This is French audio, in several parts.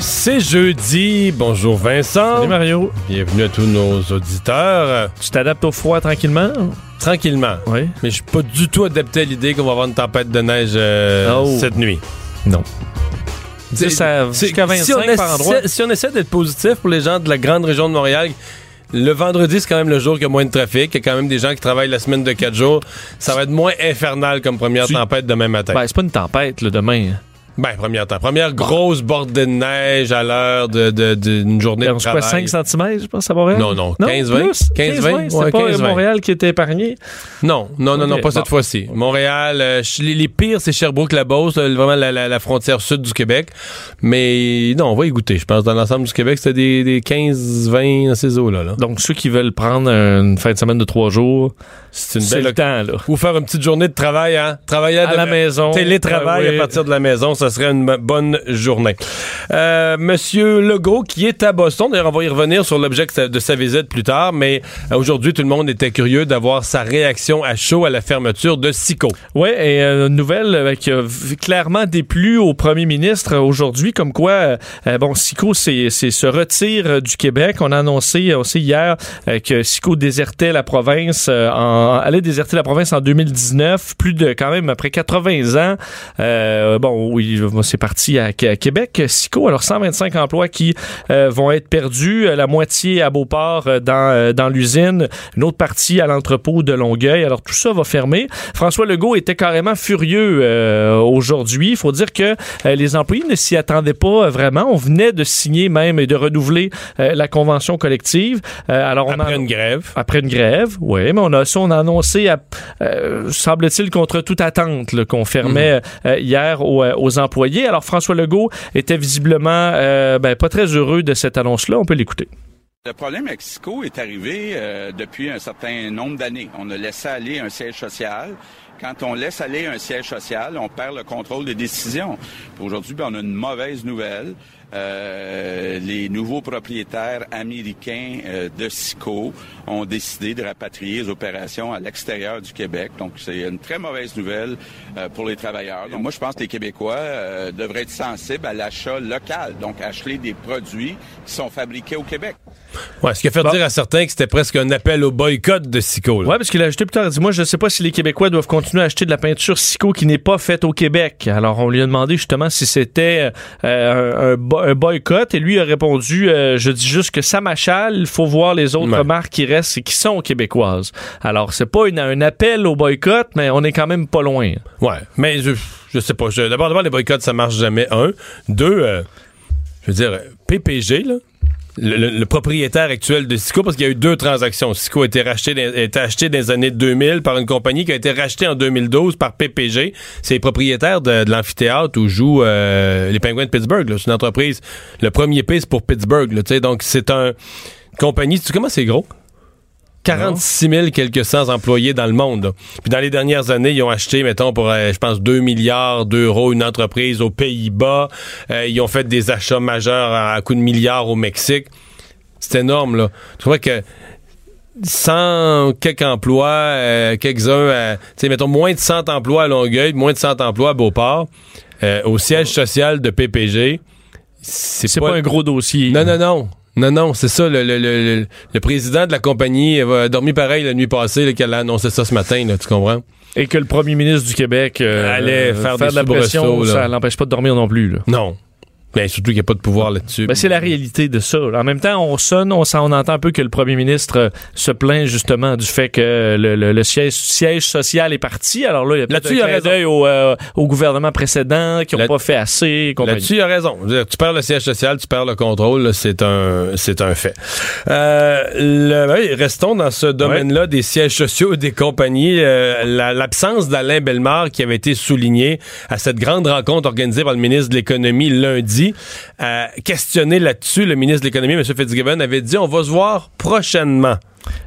C'est jeudi. Bonjour Vincent. Salut Mario. Bienvenue à tous nos auditeurs. Tu t'adaptes au froid tranquillement? Tranquillement. Oui. Mais je suis pas du tout adapté à l'idée qu'on va avoir une tempête de neige euh, Oh. cette nuit. Non. Jusqu'à 25 si on essaie, par endroit. Si on essaie d'être positif pour les gens de la grande région de Montréal, le vendredi, c'est quand même le jour qu'il y a moins de trafic. Il y a quand même des gens qui travaillent la semaine de 4 jours. Ça va être moins infernal comme première Tu- tempête demain matin. Ben, c'est pas une tempête, le demain. Ben, première temps. Première grosse bordée de neige à l'heure d'une de, journée de On se quoi, travail. 5 cm, je pense, à Montréal? Non, non, 15-20. plus? 15-20, C'est ouais, pas 15-20. Montréal qui était épargné? Non, non, non, non, pas bon. cette fois-ci. Montréal, euh, les, les pires, c'est Sherbrooke-la-Beauce, euh, vraiment la, la- la frontière sud du Québec. Mais non, on va y goûter. Je pense dans l'ensemble du Québec, c'était des, des 15-20 dans ces eaux-là. Là. Donc, ceux qui veulent prendre une fin de semaine de 3 jours, C'est une belle le temps, là. Ou faire une petite journée de travail, hein? Travailler À de- la maison. Télétravail Ah oui. à partir de la maison, ça serait une bonne journée. Euh, Monsieur Legault, qui est à Boston, d'ailleurs, on va y revenir sur l'objet de sa visite plus tard, mais euh, aujourd'hui, tout le monde était curieux d'avoir sa réaction à chaud à la fermeture de Sico. Oui, et euh, nouvelle euh, qui a clairement déplu au premier ministre aujourd'hui, comme quoi, euh, bon, Sico c'est, se retire du Québec. On a annoncé aussi hier que Sico désertait la province, allait déserter la province en 2019, plus de quand même après 80 ans. Bon, oui, c'est parti à, Québec, Sico. Alors 125 emplois qui euh, vont être perdus, euh, la moitié à Beauport euh, dans, dans l'usine, une autre partie à l'entrepôt de Longueuil. Alors tout ça va fermer. François Legault était carrément furieux euh, aujourd'hui. Il faut dire que euh, les employés ne s'y attendaient pas vraiment. On venait de signer même et de renouveler la convention collective. Alors on Après a- une grève. après une grève, oui, mais on a ça, on a annoncé, semble-t-il, contre toute attente, qu'on fermait euh, hier aux, aux Alors François Legault était visiblement euh, ben, pas très heureux de cette annonce-là. On peut l'écouter. Le problème avec est arrivé euh, depuis un certain nombre d'années. On a laissé aller un siège social. Quand on laisse aller un siège social, on perd le contrôle des décisions. Aujourd'hui, ben, on a une mauvaise nouvelle. Euh, les nouveaux propriétaires américains euh, de Cisco ont décidé de rapatrier les opérations à l'extérieur du Québec. Donc, c'est une très mauvaise nouvelle euh, pour les travailleurs. Donc, moi, je pense que les Québécois euh, devraient être sensibles à l'achat local, donc acheter des produits qui sont fabriqués au Québec. Ouais, ce qui a fait Bon. dire à certains que c'était presque un appel au boycott de Sico. Ouais, parce qu'il a ajouté plus tard, il dit, moi, je ne sais pas si les Québécois doivent continuer à acheter de la peinture Sico qui n'est pas faite au Québec. Alors, on lui a demandé justement si c'était euh, un, un bo- un boycott et lui a répondu, euh, je dis juste que ça m'achale, il faut voir les autres Ouais. marques qui restent et qui sont québécoises. Alors, c'est pas une- un appel au boycott, mais on est quand même pas loin. Ouais, mais je, je sais pas. D'abord, d'abord, les boycotts, ça marche jamais. Un. Deux, euh, je veux dire, euh, PPG, là, le, propriétaire actuel de Sico, parce qu'il y a eu deux transactions. Sico a été, racheté a été acheté dans les années 2000 par une compagnie qui a été rachetée en 2012 par PPG. C'est les propriétaires de, de l'amphithéâtre où jouent euh, les Penguins de Pittsburgh. C'est une entreprise. Le premier P, c'est pour Pittsburgh. là, donc, c'est un compagnie. Tu comment c'est gros? 46 000 quelques cents employés dans le monde. Puis dans les dernières années, ils ont acheté, mettons, pour, euh, je pense, 2 milliards d'euros une entreprise aux Pays-Bas. Euh, ils ont fait des achats majeurs à, à coût de milliards au Mexique. C'est énorme, là. Tu vois que 100 quelques emplois, euh, quelques-uns, euh, tu sais, mettons, moins de 100 emplois à Longueuil, moins de 100 emplois à Beauport, euh, au siège social de PPG. C'est C'est pas, un gros dossier. non, non, non. Non, non, c'est ça. Le, le, le, le président de la compagnie a dormi pareil la nuit passée qu'elle a annoncé ça ce matin, là, tu comprends? Et que le premier ministre du Québec euh, Allait faire des de la pression, ça l'empêche pas de dormir non plus. Là. Non. Mais surtout qu'il n'y a pas de pouvoir là-dessus. Ben, c'est la réalité de ça. En même temps, on sonne, on, on entend un peu que le premier ministre euh, se plaint justement du fait que le, le- le siège, siège social est parti. Alors là, il y a peut-être un d'œil au, euh, au gouvernement précédent qui n'ont pas fait assez. Là-dessus, il a raison. Dire, tu perds le siège social, tu perds le contrôle, c'est un, c'est un fait. Euh, le- oui, restons dans ce domaine-là des sièges sociaux et des compagnies. Euh, la- L'absence d'Alain Bellemare qui avait été souligné à cette grande rencontre organisée par le ministre de l'Économie lundi. Euh, questionné là-dessus, le ministre de l'Économie, M. Fitzgibbon, avait dit on va se voir prochainement.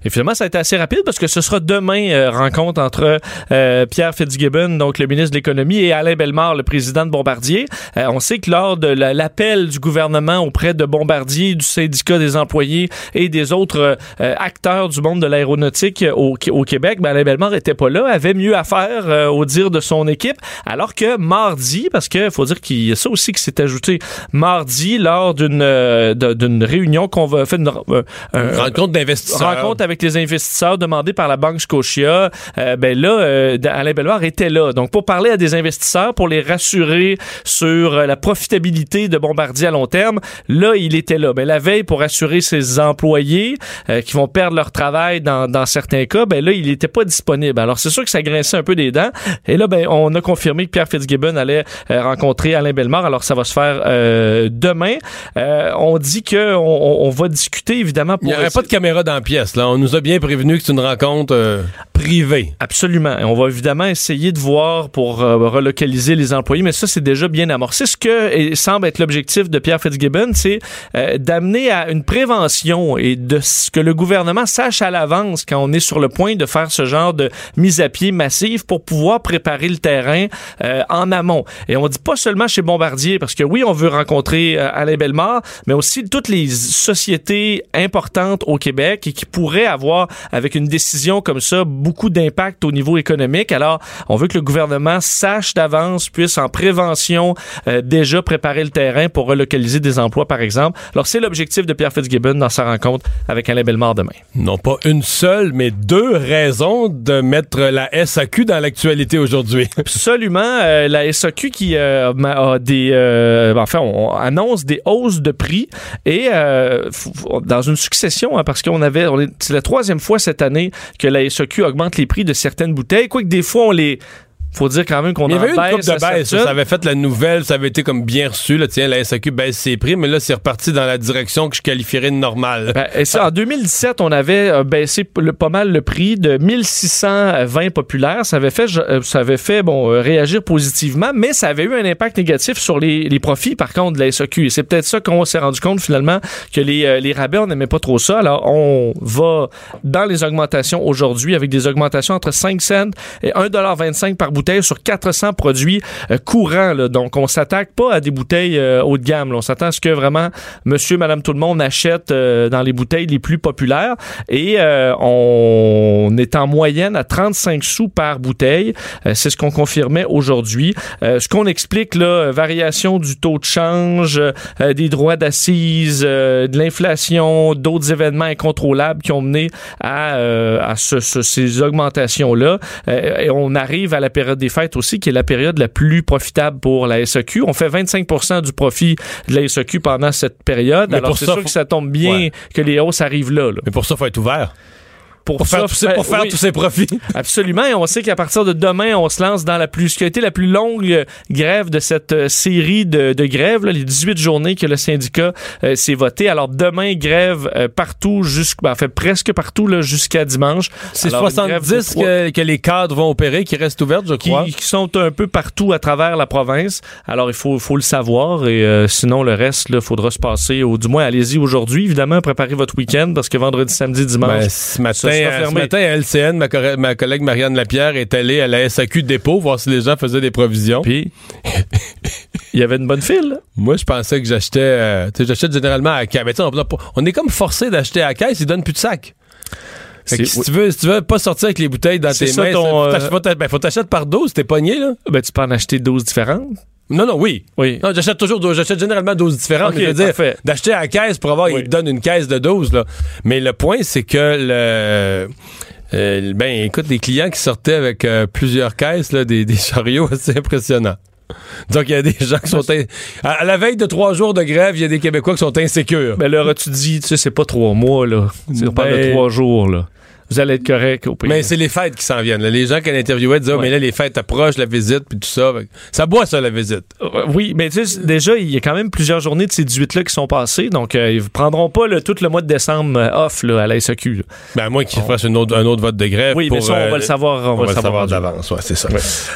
Et finalement, ça a été assez rapide parce que ce sera demain euh, rencontre entre euh, Pierre Fitzgibbon, donc le ministre de l'Économie, et Alain Bellemare, le président de Bombardier. Euh, on sait que lors de la- l'appel du gouvernement auprès de Bombardier, du syndicat des employés et des autres euh, acteurs du monde de l'aéronautique au, au Québec, ben, Alain Bellemare était pas là, avait mieux à faire euh, au dire de son équipe. Alors que mardi, parce que faut dire qu'il y a ça aussi qui s'est ajouté, mardi, lors d'une euh, d'une réunion qu'on va faire une, euh, un- rencontre d'investisseurs. Rencontre avec les investisseurs demandée par la Banque Scotia. Euh, ben là, euh, Alain Bellemare était là. Donc, pour parler à des investisseurs, pour les rassurer sur euh, la profitabilité de Bombardier à long terme, là, il était là. Ben, la veille, pour assurer ses employés euh, qui vont perdre leur travail dans, dans certains cas, ben là, il n'était pas disponible. Alors, c'est sûr que ça grinçait un peu des dents. Et là, ben, on a confirmé que Pierre Fitzgibbon allait euh, rencontrer Alain Bellemare. Alors, ça va se faire euh, demain. Euh, on dit que on, on- va discuter, évidemment, Il pour... n'y aurait pas de caméra dans la pièce. On nous a bien prévenu que c'est une rencontre euh, Absolument. On va évidemment essayer de voir pour euh, relocaliser les employés, mais ça, c'est déjà bien amorcé. Ce que et semble être l'objectif de Pierre Fitzgibbon, c'est euh, d'amener à une prévention et de ce que le gouvernement sache à l'avance quand on est sur le point de faire ce genre de mise à pied massive pour pouvoir préparer le terrain euh, en amont. Et on dit pas seulement chez Bombardier, parce que oui, on veut rencontrer euh, Alain Bellemare, mais aussi toutes les sociétés importantes au Québec et qui pourraient avoir, avec une décision comme ça, beaucoup d'impact au niveau économique. Alors, on veut que le gouvernement sache d'avance, puisse en prévention euh, déjà préparer le terrain pour relocaliser des emplois, par exemple. Alors, c'est l'objectif de Pierre Fitzgibbon dans sa rencontre avec Alain Bellemare demain. Non pas une seule, mais deux raisons de mettre la SAQ dans l'actualité aujourd'hui. Absolument. Euh, la SAQ qui euh, a des... enfin, on annonce des hausses de prix et dans une succession, hein, parce qu'on avait... C'est la troisième fois cette année que la SAQ augmente les prix de certaines bouteilles, quoique des fois, on les... faut dire quand même qu'on Il y en avait une coupe de baisse. Ça avait fait la nouvelle, ça avait été comme bien reçu. Là, tiens, la SAQ baisse ses prix, mais là, c'est reparti dans la direction que je qualifierais de normale. Ben, et ça, en 2017, on avait euh, baissé le- pas mal le prix de 1620 populaires. Ça avait fait, euh, ça avait fait bon, euh, réagir positivement, mais ça avait eu un impact négatif sur les, les profits, par contre, de la SAQ. Et c'est peut-être ça qu'on s'est rendu compte, finalement, que les, les rabais, on n'aimait pas trop ça. Alors, on va dans les augmentations aujourd'hui avec des augmentations entre 5 cents et 1,25 par bouteille sur 400 produits euh, courants. là. Donc, on s'attaque pas à des bouteilles euh, haut de gamme. là. On s'attend à ce que vraiment monsieur, madame, tout le monde achète euh, dans les bouteilles les plus populaires. Et euh, on est en moyenne à 35 sous par bouteille. Euh, C'est ce qu'on confirmait aujourd'hui. Euh, ce qu'on explique, là, variation du taux de change, des droits d'assises, de l'inflation, d'autres événements incontrôlables qui ont mené à, à ce- ce- ces augmentations-là. Et on arrive à la période des fêtes aussi, qui est la période la plus profitable pour la SAQ. On fait 25% du profit de la SAQ pendant cette période. Mais Alors, c'est sûr faut- que ça tombe bien Ouais. que les hausses arrivent là. là. Mais pour ça, il faut être ouvert. Pour, Pour faire, ça, tous ces- pour fait- faire oui. tous ces profits. Absolument. Et on sait qu'à partir de demain, on se lance dans la plus, ce qui a été la plus longue euh, grève de cette euh, série de, de grèves, là, les 18 journées que le syndicat euh, s'est voté. Alors demain, grève euh, partout, jusqu'à, en fait presque partout là, jusqu'à dimanche. C'est Alors, une grève de 70 trois- que, que les cadres vont opérer, qui restent ouvertes, je qui, crois. qui sont un peu partout à travers la province. Alors, il faut, faut le savoir. Et euh, sinon, le reste, il faudra se passer, ou du moins, allez-y aujourd'hui. Évidemment, préparez votre week-end parce que vendredi, samedi, dimanche, Ben, ce, matin, ça sera euh, ce matin, à LCN, ma, collègue Marianne Lapierre est allée à la SAQ dépôt voir si les gens faisaient des provisions. Puis, il y avait une bonne file. Moi, je pensais que j'achetais. euh, tu sais, j'achète généralement à la caisse. Mais tu sais, on, on est comme forcé d'acheter à la caisse, ils donnent plus de sac. Fait que C'est- si, tu veux, si tu veux pas sortir avec les bouteilles dans tes ça mains, ton, faut euh, faut ben, faut t'acheter par 12, t'es pogné, là. Ben, tu peux en acheter 12 différentes. Non, non, oui. Oui. Non, j'achète toujours 12, j'achète généralement 12 différentes. Ok, mais je veux dire, parfait. d'acheter à la caisse pour avoir, Oui. ils te donnent une caisse de 12, là. Mais le point, c'est que le. euh, ben, écoute, les clients qui sortaient avec euh, plusieurs caisses, là, des, des chariots assez impressionnants. Donc, il y a des gens qui sont... in- À, la veille de trois jours de grève, il y a des Québécois qui sont insécures. Ben là, tu dis, tu sais, c'est pas trois mois, là. Sais, on parle de Ben- trois jours, là. Vous allez être correct au pays. Mais c'est les fêtes qui s'en viennent. là. Les gens qui interviewaient disaient, Ouais. mais là, les fêtes approchent, la visite, puis tout ça. Ça boit, ça, la visite. Euh, Oui, mais tu sais, déjà, il y a quand même plusieurs journées de ces 18-là qui sont passées. Donc, euh, ils ne prendront pas tout le mois de décembre euh, off là, à la SAQ. là. Ben, à moins qu'ils fassent autre- un autre vote de grève. Oui, pour, mais ça, on euh, va le savoir. On, On va le savoir d'avance, ouais, c'est ça.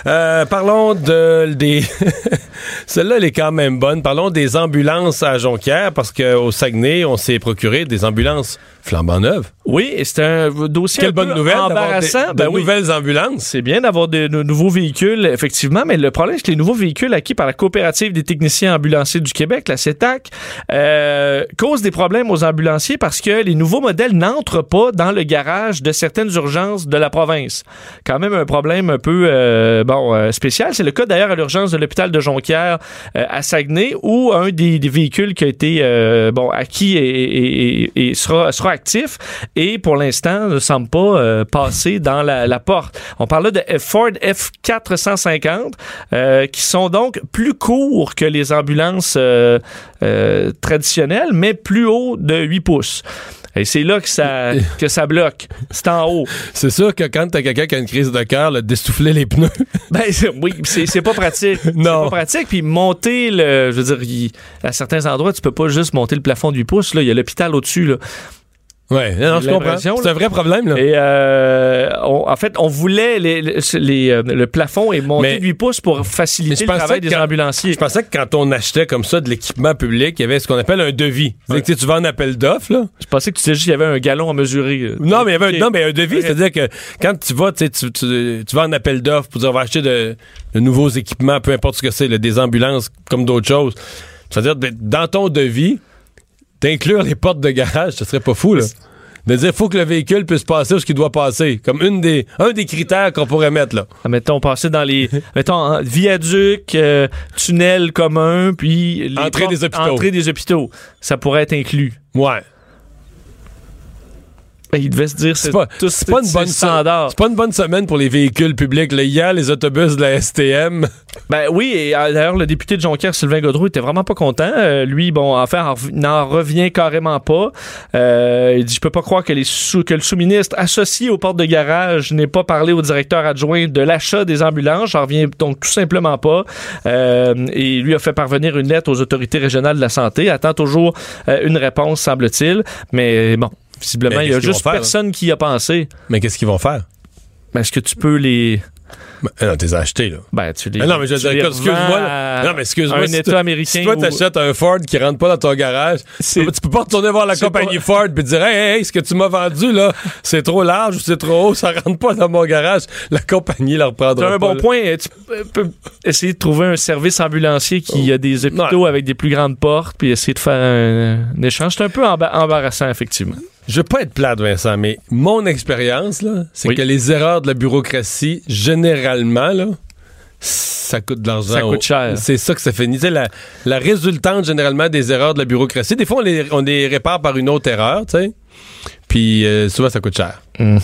Euh, parlons de des. Celle-là, elle est quand même bonne. Parlons des ambulances à Jonquière, parce qu'au Saguenay, on s'est procuré des ambulances flambant neuves. Oui, et c'est un dossier Quelle un bonne peu nouvelle d'avoir des, embarrassant. de Ben oui. nouvelles ambulances. C'est bien d'avoir de, de nouveaux véhicules, effectivement, mais le problème, c'est que les nouveaux véhicules acquis par la Coopérative des techniciens ambulanciers du Québec, la CETAC, euh, causent des problèmes aux ambulanciers parce que les nouveaux modèles n'entrent pas dans le garage de certaines urgences de la province. Quand même un problème un peu euh, bon euh, spécial. C'est le cas d'ailleurs à l'urgence de l'hôpital de Jonquière à Saguenay où un des, des véhicules qui a été bon acquis et, et- et- et sera, sera actif et pour l'instant semble pas euh, passer dans la, la porte. On parle là de Ford F450 euh, qui sont donc plus courts que les ambulances euh, traditionnelles mais plus haut de 8 pouces. Et c'est là que ça, que ça bloque. C'est en haut. C'est sûr que quand t'as quelqu'un qui a une crise de cœur, dessouffler les pneus. Ben c'est- oui, c'est c'est pas pratique. C'est Non. pas pratique. Puis monter le, je veux dire, il- à certains endroits, tu peux pas juste monter le plafond de 8 pouces. Là, il y a l'hôpital au-dessus. Ouais, non, non, je J'ai comprends. l'impression, C'est un vrai problème, là. Et euh, on- en fait, on voulait les, les- les, euh, le plafond est monté Mais- de 8 pouces pour faciliter le travail des quand- ambulanciers. Je pensais que quand on achetait comme ça de l'équipement public, il y avait ce qu'on appelle un devis. Que tu vas en appel d'offre, là. Je pensais que tu disais juste qu'il y avait un galon à mesurer. euh. Non, mais il y avait un, non, mais un devis, c'est-à-dire que quand tu vas, tu, tu, vas en appel d'offres pour dire on va acheter de, de nouveaux équipements, peu importe ce que c'est, des ambulances comme d'autres choses. C'est-à-dire, dans ton devis, d'inclure les portes de garage, ce serait pas fou, là. De dire, faut que le véhicule puisse passer où ce qu'il doit passer. Comme une des, un des critères qu'on pourrait mettre, là. Ah, Mettons, passer dans les. mettons, viaduc, euh, tunnel commun, puis. les Entrée portes- des hôpitaux. Entrée des hôpitaux. Ça pourrait être inclus. Ouais. Ben, il devait se dire, C'est pas, pas une bonne standard. C'est pas une bonne semaine pour les véhicules publics. Là, hier, les autobus de la STM. Ben oui, et euh, d'ailleurs, le député de Jonquière, Sylvain Godreau, était vraiment pas content. Euh, lui, bon, en fait, n'en revient carrément pas. Euh, il dit, je peux pas croire que, les sous, que le sous-ministre associé aux portes de garage n'ait pas parlé au directeur adjoint de l'achat des ambulances. J'en reviens donc tout simplement pas. Euh, et lui a fait parvenir une lettre aux autorités régionales de la santé. Attend toujours euh, une réponse, semble-t-il. Mais bon, visiblement, il y a juste faire, personne qui y a pensé. Mais qu'est-ce qu'ils vont faire? Mais Est-ce que tu peux les... Ben, non, t'es acheté, là. Ben, tu les... Mais non, mais je veux dire, excuse-moi. à Non, mais excuse-moi. Un si État américain. Si toi, ou- t'achètes un Ford qui rentre pas dans ton garage, tu peux pas retourner voir la compagnie pas- Ford puis dire, hey, hey, ce que tu m'as vendu, là, c'est trop large ou c'est trop haut, ça rentre pas dans mon garage. La compagnie la reprendra C'est un bon là. point. Tu peux essayer de trouver un service ambulancier qui a des hôpitaux avec des plus grandes portes, puis essayer de faire un, un échange. C'est un peu emba- embarrassant, effectivement. Je veux pas être plate, Vincent, mais mon expérience, c'est Oui. que les erreurs de la bureaucratie, généralement, là, ça coûte de l'argent. Ça coûte cher. C'est ça que ça sais, la, la résultante, généralement, des erreurs de la bureaucratie, des fois, on les, on les répare par une autre erreur, tu sais. Puis, euh, souvent, ça coûte cher. Mm.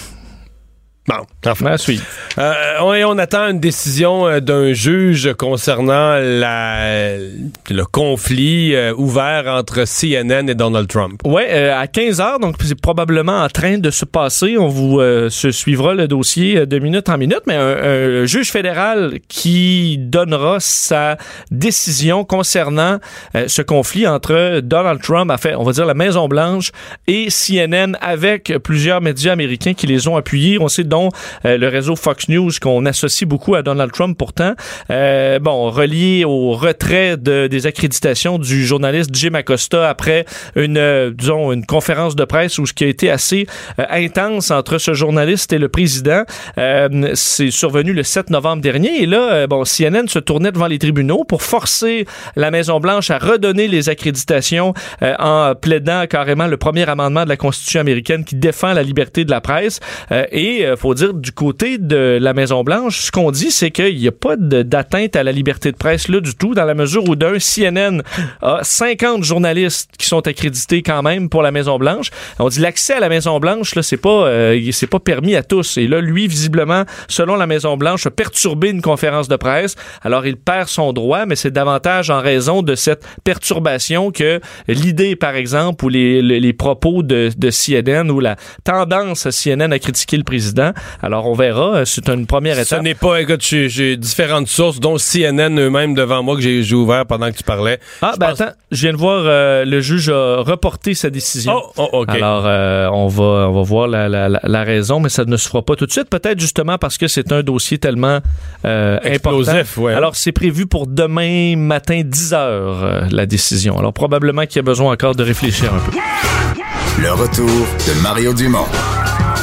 Bon, enfin. À suivre. Euh, on, et on attend une décision euh, d'un juge concernant la, le conflit euh, ouvert entre CNN et Donald Trump. Euh, à 15 heures, donc c'est probablement en train de se passer. On vous se suivra le dossier de minute en minute, mais un, un juge fédéral qui donnera sa décision concernant ce conflit entre Donald Trump, en fait, on va dire la Maison Blanche et CNN, avec plusieurs médias américains qui les ont appuyés. On sait dont euh, le réseau Fox News qu'on associe beaucoup à Donald Trump pourtant. Euh, bon, relié au retrait de, des accréditations du journaliste Jim Acosta après une, euh, disons, une conférence de presse où ce qui a été assez euh, intense entre ce journaliste et le président. C'est survenu le 7 novembre dernier et là, bon, CNN se tournait devant les tribunaux pour forcer la Maison-Blanche à redonner les accréditations en plaidant carrément le premier amendement de la Constitution américaine qui défend la liberté de la presse. Et faut dire, du côté de la Maison-Blanche, ce qu'on dit, c'est qu'il n'y a pas d'atteinte à la liberté de presse là du tout, dans la mesure où d'un CNN a 50 journalistes qui sont accrédités quand même pour la Maison-Blanche. On dit l'accès à la Maison-Blanche, là, c'est pas, euh, c'est pas permis à tous. Et là, lui, visiblement, selon la Maison-Blanche, a perturbé une conférence de presse. Alors, il perd son droit, mais c'est davantage en raison de cette perturbation que l'idée, par exemple, ou les, les, les propos de, de CNN ou la tendance à CNN à critiquer le président. Alors, on verra. C'est une première Ce étape. n'est pas, écoute, j'ai différentes sources, dont CNN eux-mêmes devant moi que j'ai ouvert pendant que tu parlais. Ah, Je ben pense- attends, je viens de voir, euh, le juge a reporté sa décision. Oh, oh, OK. Alors, euh, on, va, on va voir la, la, la, la raison, mais ça ne se fera pas tout de suite. Peut-être justement parce que c'est un dossier tellement euh, Explosif, important. ouais. Alors, c'est prévu pour demain matin, 10 heures, euh, la décision. Alors, probablement qu'il y a besoin encore de réfléchir un peu. Le retour de Mario Dumont.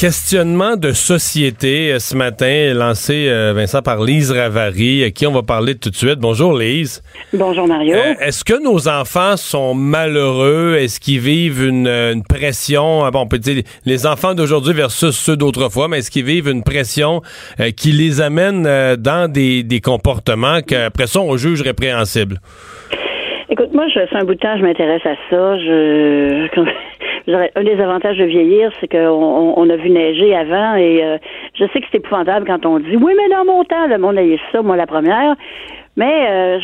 Questionnement de société euh, ce matin, lancé, euh, Vincent, par Lise Ravary, à qui on va parler tout de suite. Bonjour, Lise. Bonjour Mario. Euh, Est-ce que nos enfants sont malheureux? Est-ce qu'ils vivent une, une pression? Ah Bon, on peut dire les enfants d'aujourd'hui versus ceux d'autrefois, mais est-ce qu'ils vivent une pression euh, qui les amène dans des, des comportements qu'après ça, on juge répréhensibles? Écoute, moi, je fais un bout de temps, je m'intéresse à ça. Je, un des avantages de vieillir, c'est qu'on on, a vu neiger avant et euh, je sais que c'est épouvantable quand on dit oui, mais dans mon temps, le monde a ça, moi la première. Mais euh,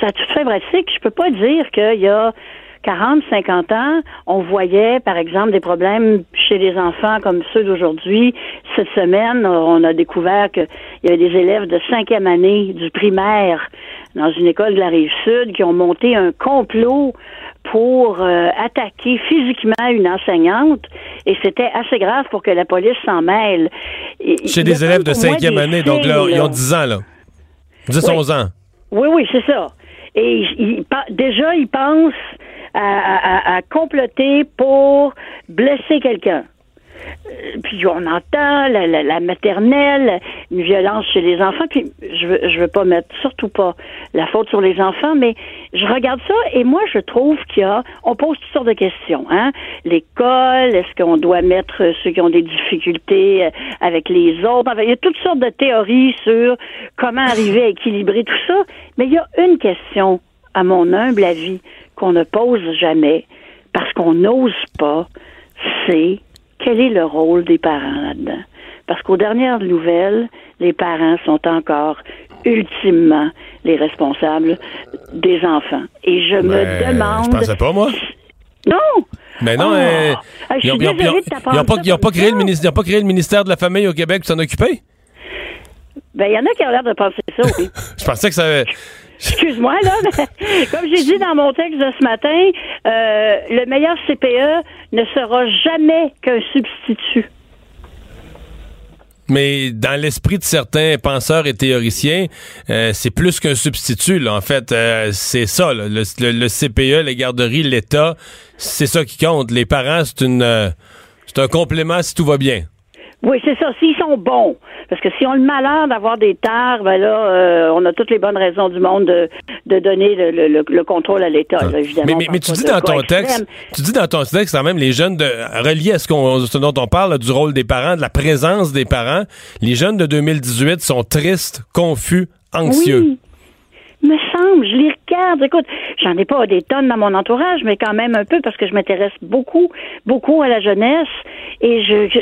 ça a tout fait pratique. Je peux pas dire qu'il y a 40, 50 ans, on voyait, par exemple, des problèmes chez les enfants comme ceux d'aujourd'hui. Cette semaine, on a découvert qu'il y avait des élèves de cinquième année du primaire dans une école de la rive sud qui ont monté un complot pour euh, attaquer physiquement une enseignante et c'était assez grave pour que la police s'en mêle. Et- Chez des élèves de cinquième année, donc là, ils ont là. 10 ans, là. 10, Oui. 11 ans. Oui, oui, c'est ça. Et il- il pa- déjà, ils pensent à, à- à- comploter pour blesser quelqu'un. Euh, Puis on entend la, la- la maternelle, une violence chez les enfants. Puis je veux, je veux pas mettre surtout pas la faute sur les enfants, mais je regarde ça et moi je trouve qu'il y a, on pose toutes sortes de questions. Hein? L'école, est-ce qu'on doit mettre ceux qui ont des difficultés euh, avec les autres? Enfin, Il y a toutes sortes de théories sur comment arriver à équilibrer tout ça. Mais il y a une question, à mon humble avis, qu'on ne pose jamais parce qu'on n'ose pas, c'est quel est le rôle des parents là-dedans? Parce qu'aux dernières nouvelles, les parents sont encore ultimement les responsables des enfants. Et je me Ben, demande. Je pensais pas, moi. Non! Mais non, Oh! euh, ils ont- suis ils ont- désolée ils ont- de t'apprendre ils ont pas- pas créé le ministère- ils ont pas créé le ministère de la Famille au Québec pour s'en occuper? Ben, il y en a qui ont l'air de penser ça, oui. Je pensais que ça... Excuse-moi, là, mais comme j'ai dit dans mon texte de ce matin, euh, le meilleur CPE ne sera jamais qu'un substitut. Mais dans l'esprit de certains penseurs et théoriciens, euh, c'est plus qu'un substitut. En fait, euh, c'est ça. là. Le, CPE, les garderies, l'État, c'est ça qui compte. Les parents, c'est c'est un complément si tout va bien. Oui, c'est ça, s'ils sont bons. Parce que si on a le malheur d'avoir des tares, ben là, euh, on a toutes les bonnes raisons du monde de, de donner le, le- le- le contrôle à l'État, évidemment. Mais, tu dis dans ton texte, tu dis dans ton texte quand même les jeunes de reliés à ce, qu'on, ce dont on parle là, du rôle des parents, de la présence des parents, les jeunes de 2018 sont tristes, confus, anxieux. Oui. Me semble, je les regarde. Écoute, j'en ai pas des tonnes dans mon entourage, mais quand même un peu parce que je m'intéresse beaucoup, beaucoup à la jeunesse et je, je-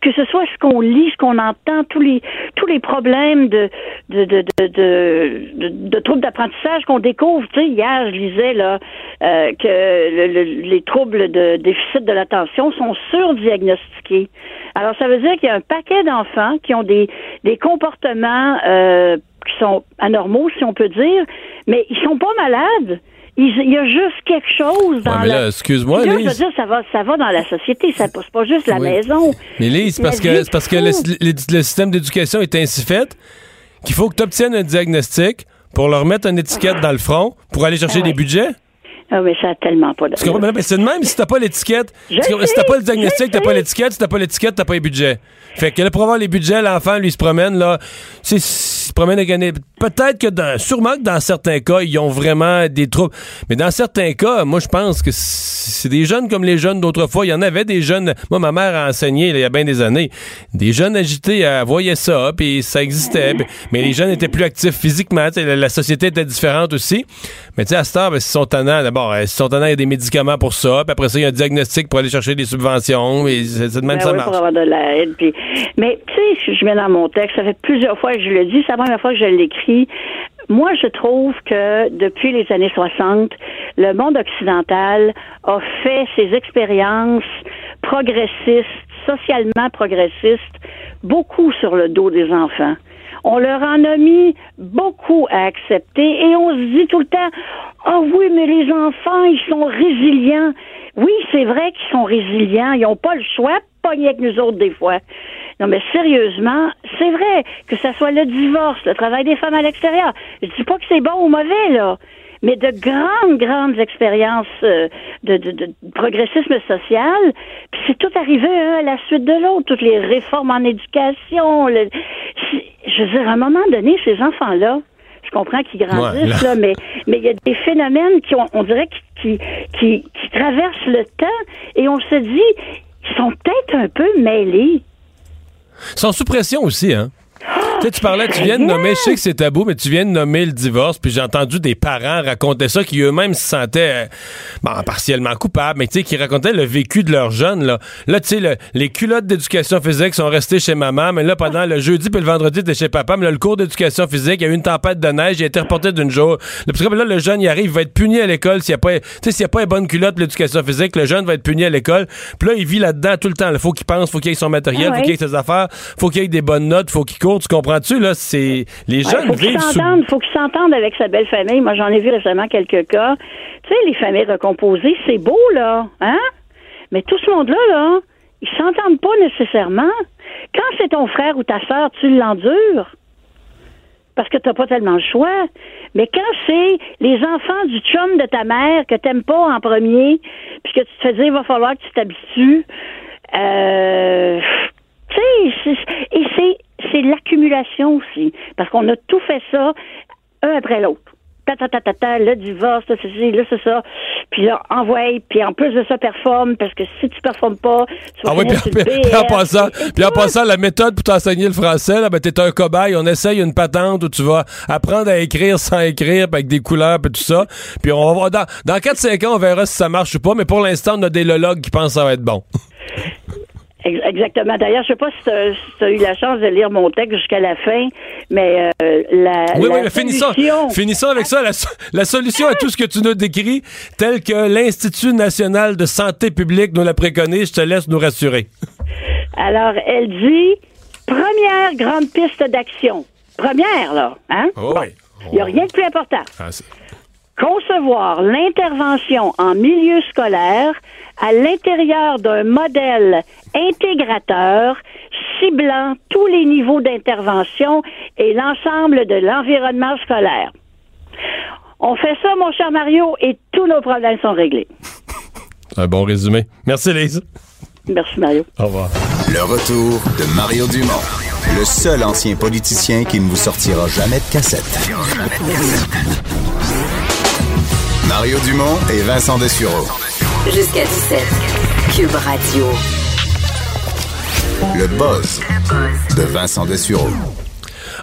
que ce soit ce qu'on lit, ce qu'on entend, tous les tous les problèmes de de de troubles d'apprentissage qu'on découvre. Tu sais, hier, je lisais là euh, que le- le- les troubles de déficit de l'attention sont surdiagnostiqués. Alors, ça veut dire qu'il y a un paquet d'enfants qui ont des des comportements euh, qui sont anormaux, si on peut dire, mais ils sont pas malades. Il y a juste quelque chose dans Ouais, mais la... là, excuse-moi, Là, je veux Lise. dire, ça va, ça va dans la société, ça c'est pas juste la Oui. maison. Mais Lise, c'est La parce que, vie c'est parce que le, fou. le- le système d'éducation est ainsi fait qu'il faut que tu obtiennes un diagnostic pour leur mettre une étiquette dans le front pour aller chercher Ah ouais. des budgets. Ah, mais ça a tellement pas comprends? Mais c'est de même, si t'as pas l'étiquette, si t'as pas le diagnostic, t'as pas l'étiquette, si t'as pas l'étiquette, t'as pas les budgets. Fait que là, pour avoir les budgets, l'enfant, lui, se promène, là, il se promène avec un- Peut-être que dans, sûrement que dans certains cas, ils ont vraiment des troubles. Mais dans certains cas, moi, je pense que c'est des jeunes comme les jeunes d'autrefois. Il y en avait des jeunes. Moi, ma mère a enseigné, là, il y a bien des années. Des jeunes agités, elle voyait ça, puis ça existait. Mais les jeunes étaient plus actifs physiquement. La, la société était différente aussi. Mais tu sais, à cette heure, ben, s'ils sont tannants, d'abord, euh, s'ils sont tannants, il y a des médicaments pour ça. Puis après ça, il y a un diagnostic pour aller chercher des subventions. Et c'est de même Ben ça oui, marche. pour avoir de l'aide. Mais tu sais, je mets dans mon texte, ça fait plusieurs fois que je le dis, c'est la première fois que je l'écris. Moi, je trouve que depuis les années 60, le monde occidental a fait ses expériences progressistes, socialement progressistes, beaucoup sur le dos des enfants. On leur en a mis beaucoup à accepter et on se dit tout le temps, ah oui, mais les enfants, ils sont résilients. Oui, c'est vrai qu'ils sont résilients. Ils n'ont pas le choix pogner avec nous autres des fois. Non, mais sérieusement, c'est vrai que ce soit le divorce, le travail des femmes à l'extérieur. Je dis pas que c'est bon ou mauvais, là. Mais de grandes, grandes expériences euh, de, de- de progressisme social, puis c'est tout arrivé un à la suite de l'autre, toutes les réformes en éducation. le- je veux dire, à un moment donné, ces enfants-là, je comprends qu'ils grandissent, Ouais, là. là, mais mais il y a des phénomènes qui ont, on dirait qui, qui, qui, qui traversent le temps et on se dit, ils sont peut-être un peu mêlés. Ils sont sous pression aussi, hein? Tu sais, tu parlais, tu viens de nommer, je sais que c'est tabou, mais tu viens de nommer le divorce, puis j'ai entendu des parents raconter ça, qui eux-mêmes se sentaient, euh, bon, partiellement coupables, mais tu sais, qui racontaient le vécu de leurs jeunes, là. Là, tu sais, le- les culottes d'éducation physique sont restées chez maman, mais là, pendant le jeudi puis le vendredi, t'es chez papa, mais là, le cours d'éducation physique, il y a eu une tempête de neige, il a été reporté d'une jour. Là, parce que là, le jeune, il arrive, il va être puni à l'école s'il n'y a pas, tu sais, s'il a pas une bonne culotte l'éducation physique, le jeune va être puni à l'école. Puis là, il vit là-dedans tout le temps. Il faut qu'il pense, faut qu'il ait son matériel, Ah faut qu'il ait ses affaires, faut qu'il ait des bonnes notes, faut qu'il court, tu comprends-tu, là? C'est, les Ouais, jeunes faut vivent sous... s'entende, faut qu'il s'entende avec sa belle famille. Moi, j'en ai vu récemment quelques cas. Tu sais, les familles recomposées, c'est beau, là, hein? Mais tout ce monde-là, là, ils s'entendent pas nécessairement. Quand c'est ton frère ou ta sœur, tu l'endures. Parce que t'as pas tellement le choix. Mais quand c'est les enfants du chum de ta mère que t'aimes pas en premier, puis que tu te fais dire, il va falloir que tu t'habitues, euh, tu sais, et c'est, c'est l'accumulation aussi. Parce qu'on a tout fait ça, un après l'autre. Ta, ta, ta, ta, ta, le divorce, là, c'est ci, là, c'est ça. Puis là, envoie, puis en plus de ça, performe, parce que si tu performes pas, tu vas Ah oui, puis, en passant, et- et puis en tout. passant, la méthode pour t'enseigner le français, là, ben, t'es un cobaye. On essaye une patente où tu vas apprendre à écrire sans écrire, avec des couleurs, puis tout ça. Puis on va voir, dans, dans 4-5 ans, on verra si ça marche ou pas, mais pour l'instant, on a des lologues qui pensent que ça va être bon. Ex- Exactement. D'ailleurs, je sais pas si tu as eu la chance de lire mon texte jusqu'à la fin, mais euh, la, Oui, la oui, mais solution- finissons avec ça. La, so- la solution à tout ce que tu nous décris, tel que l'Institut national de santé publique nous la préconise, je te laisse nous rassurer. Alors, elle dit première grande piste d'action. Première, là. Hein? Oh, oui. Il n'y a rien de plus important. Ah, Concevoir l'intervention en milieu scolaire à l'intérieur d'un modèle intégrateur ciblant tous les niveaux d'intervention et l'ensemble de l'environnement scolaire. On fait ça, mon cher Mario, et tous nos problèmes sont réglés. un bon résumé. Merci, Lise. Merci, Mario. Au revoir. Le retour de Mario Dumont, le seul ancien politicien qui ne vous sortira jamais de cassette. Mario Dumont et Vincent Dessureau. Jusqu'à 17. Cube Radio. Le buzz de Vincent Dessureau.